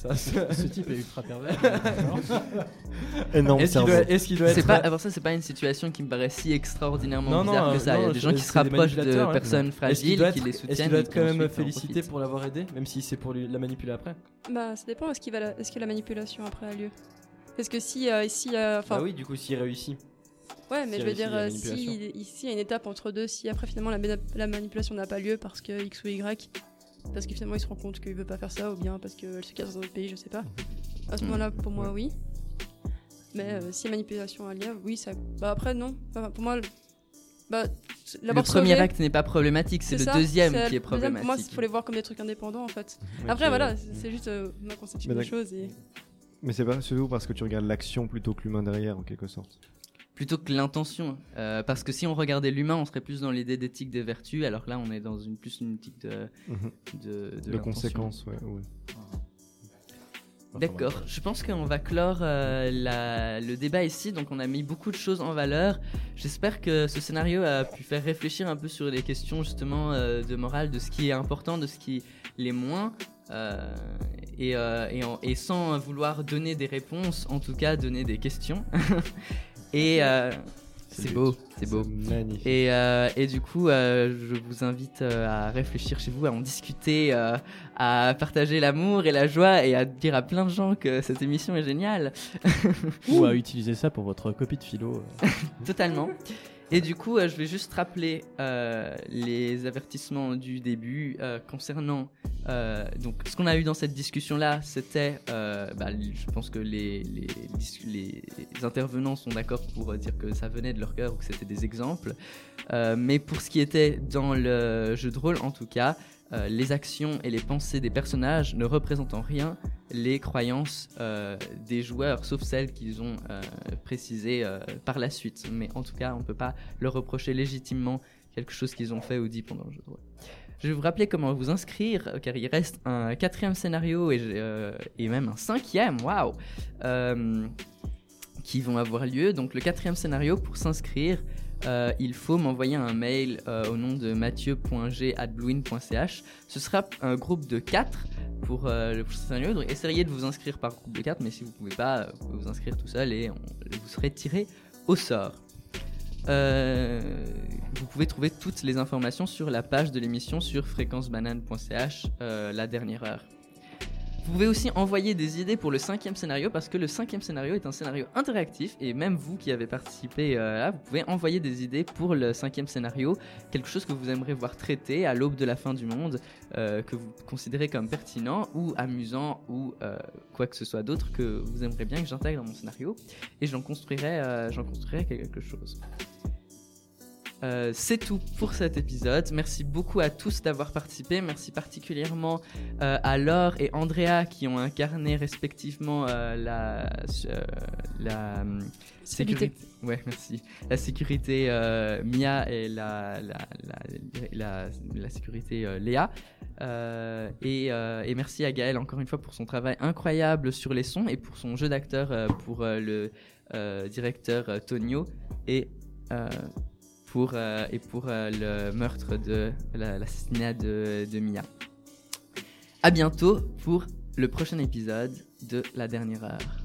Ça, Ce type est ultra pervers. Énorme Est-ce qu'il doit, cerveau. est-ce qu'il doit C'est être. pas, alors ça, c'est pas une situation qui me paraît si extraordinairement Non, non, bizarre que ça. Il y a non, des gens qui c'est se rapprochent de manipulateurs, hein. personnes Est-ce qu'il fragiles, doit qui être- les Est-ce soutiennent. qu'il doit et être qui quand même ensuite en félicité profitent. pour l'avoir aidé, même si c'est pour lui- la manipuler après bah, ça dépend. Est-ce qu'il va, la- est-ce que la manipulation après a lieu? Parce que si, euh, si, euh, enfin, Bah oui, du coup, s'il réussit. ouais, s'il mais je veux réussit dire, la euh, si manipulation. ici il y a une étape entre deux, si après finalement la manipulation n'a pas lieu parce que X ou Y, parce que finalement il se rend compte qu'il veut pas faire ça, ou bien parce qu'elle se casse dans un autre pays, je sais pas. À ce Mm. moment-là, pour moi, oui. Mais euh, si manipulation a lieu, oui, ça. Bah après, non. Enfin, pour moi, le- bah, Le premier sauvé, acte n'est pas problématique, c'est le ça, deuxième qui est deuxième, Pour moi, il problématique. faut les voir comme des trucs indépendants en fait. Après, voilà, c'est juste euh, ma conception des choses. Et... Mais c'est pas surtout parce que tu regardes l'action plutôt que l'humain derrière, en quelque sorte. Plutôt que l'intention. Euh, parce que si on regardait l'humain, on serait plus dans l'idée d'éthique des vertus, alors que là, on est dans une plus une éthique de, Mhm. de, de De l'intention. conséquences, ouais. D'accord, je pense qu'on va clore euh, la- le débat ici, donc on a mis beaucoup de choses en valeur. J'espère que ce scénario a pu faire réfléchir un peu sur les questions justement euh, de morale, de ce qui est important, de ce qui l'est moins, euh, et, et, en- et sans vouloir donner des réponses, en tout cas donner des questions. et euh, C'est beau, c'est beau. magnifique. Et, euh, et du coup, euh, je vous invite à réfléchir chez vous, à en discuter, euh, à partager l'amour et la joie et à dire à plein de gens que cette émission est géniale. Ou à utiliser ça pour votre copie de philo. euh. Totalement. Et du coup, euh, je vais juste rappeler euh, les avertissements du début euh, concernant. donc, ce qu'on a eu dans cette discussion-là, c'était. bah, je pense que les, les, intervenants sont d'accord pour dire que ça venait de leur cœur ou que c'était des exemples. Mais pour ce qui était dans le jeu de rôle, en tout cas, euh, les actions et les pensées des personnages ne représentent en rien les croyances euh, des joueurs, sauf celles qu'ils ont euh, précisées par la suite. Mais en tout cas, on ne peut pas leur reprocher légitimement quelque chose qu'ils ont fait ou dit pendant le jeu de. Je vais vous rappeler comment vous inscrire, car il reste un quatrième scénario et, et même un cinquième, waouh, qui vont avoir lieu. Donc le quatrième scénario, pour s'inscrire, euh, il faut m'envoyer un mail euh, au nom de mathieu.g.bluin.ch. Ce sera un groupe de 4 pour euh, le prochain scénario. Donc essayez de vous inscrire par groupe de 4, mais si vous pouvez pas, vous pouvez vous inscrire tout seul et vous serez tiré au sort. Vous pouvez trouver toutes les informations sur la page de l'émission sur fréquencebanane.ch, la dernière heure. Vous pouvez aussi envoyer des idées pour le cinquième scénario parce que le cinquième scénario est un scénario interactif et même vous qui avez participé euh, là, vous pouvez envoyer des idées pour le cinquième scénario, quelque chose que vous aimeriez voir traité à l'aube de la fin du monde, euh, que vous considérez comme pertinent ou amusant ou euh, quoi que ce soit d'autre que vous aimeriez bien que j'intègre dans mon scénario et j'en construirai, j'en construirai quelque chose. Euh, c'est tout pour cet épisode. Merci beaucoup à tous d'avoir participé. Merci particulièrement euh, à Laure et Andrea qui ont incarné respectivement euh, la, la hum, sécurité. Ouais, merci. La sécurité Mia et la, la, sécurité Léa. Et, et merci à Gaël encore une fois pour son travail incroyable sur les sons et pour son jeu d'acteur pour le directeur Tonio et euh, euh, et pour euh, le meurtre de la- l'assassinat de, de Mia. À bientôt pour le prochain épisode de La Dernière Heure.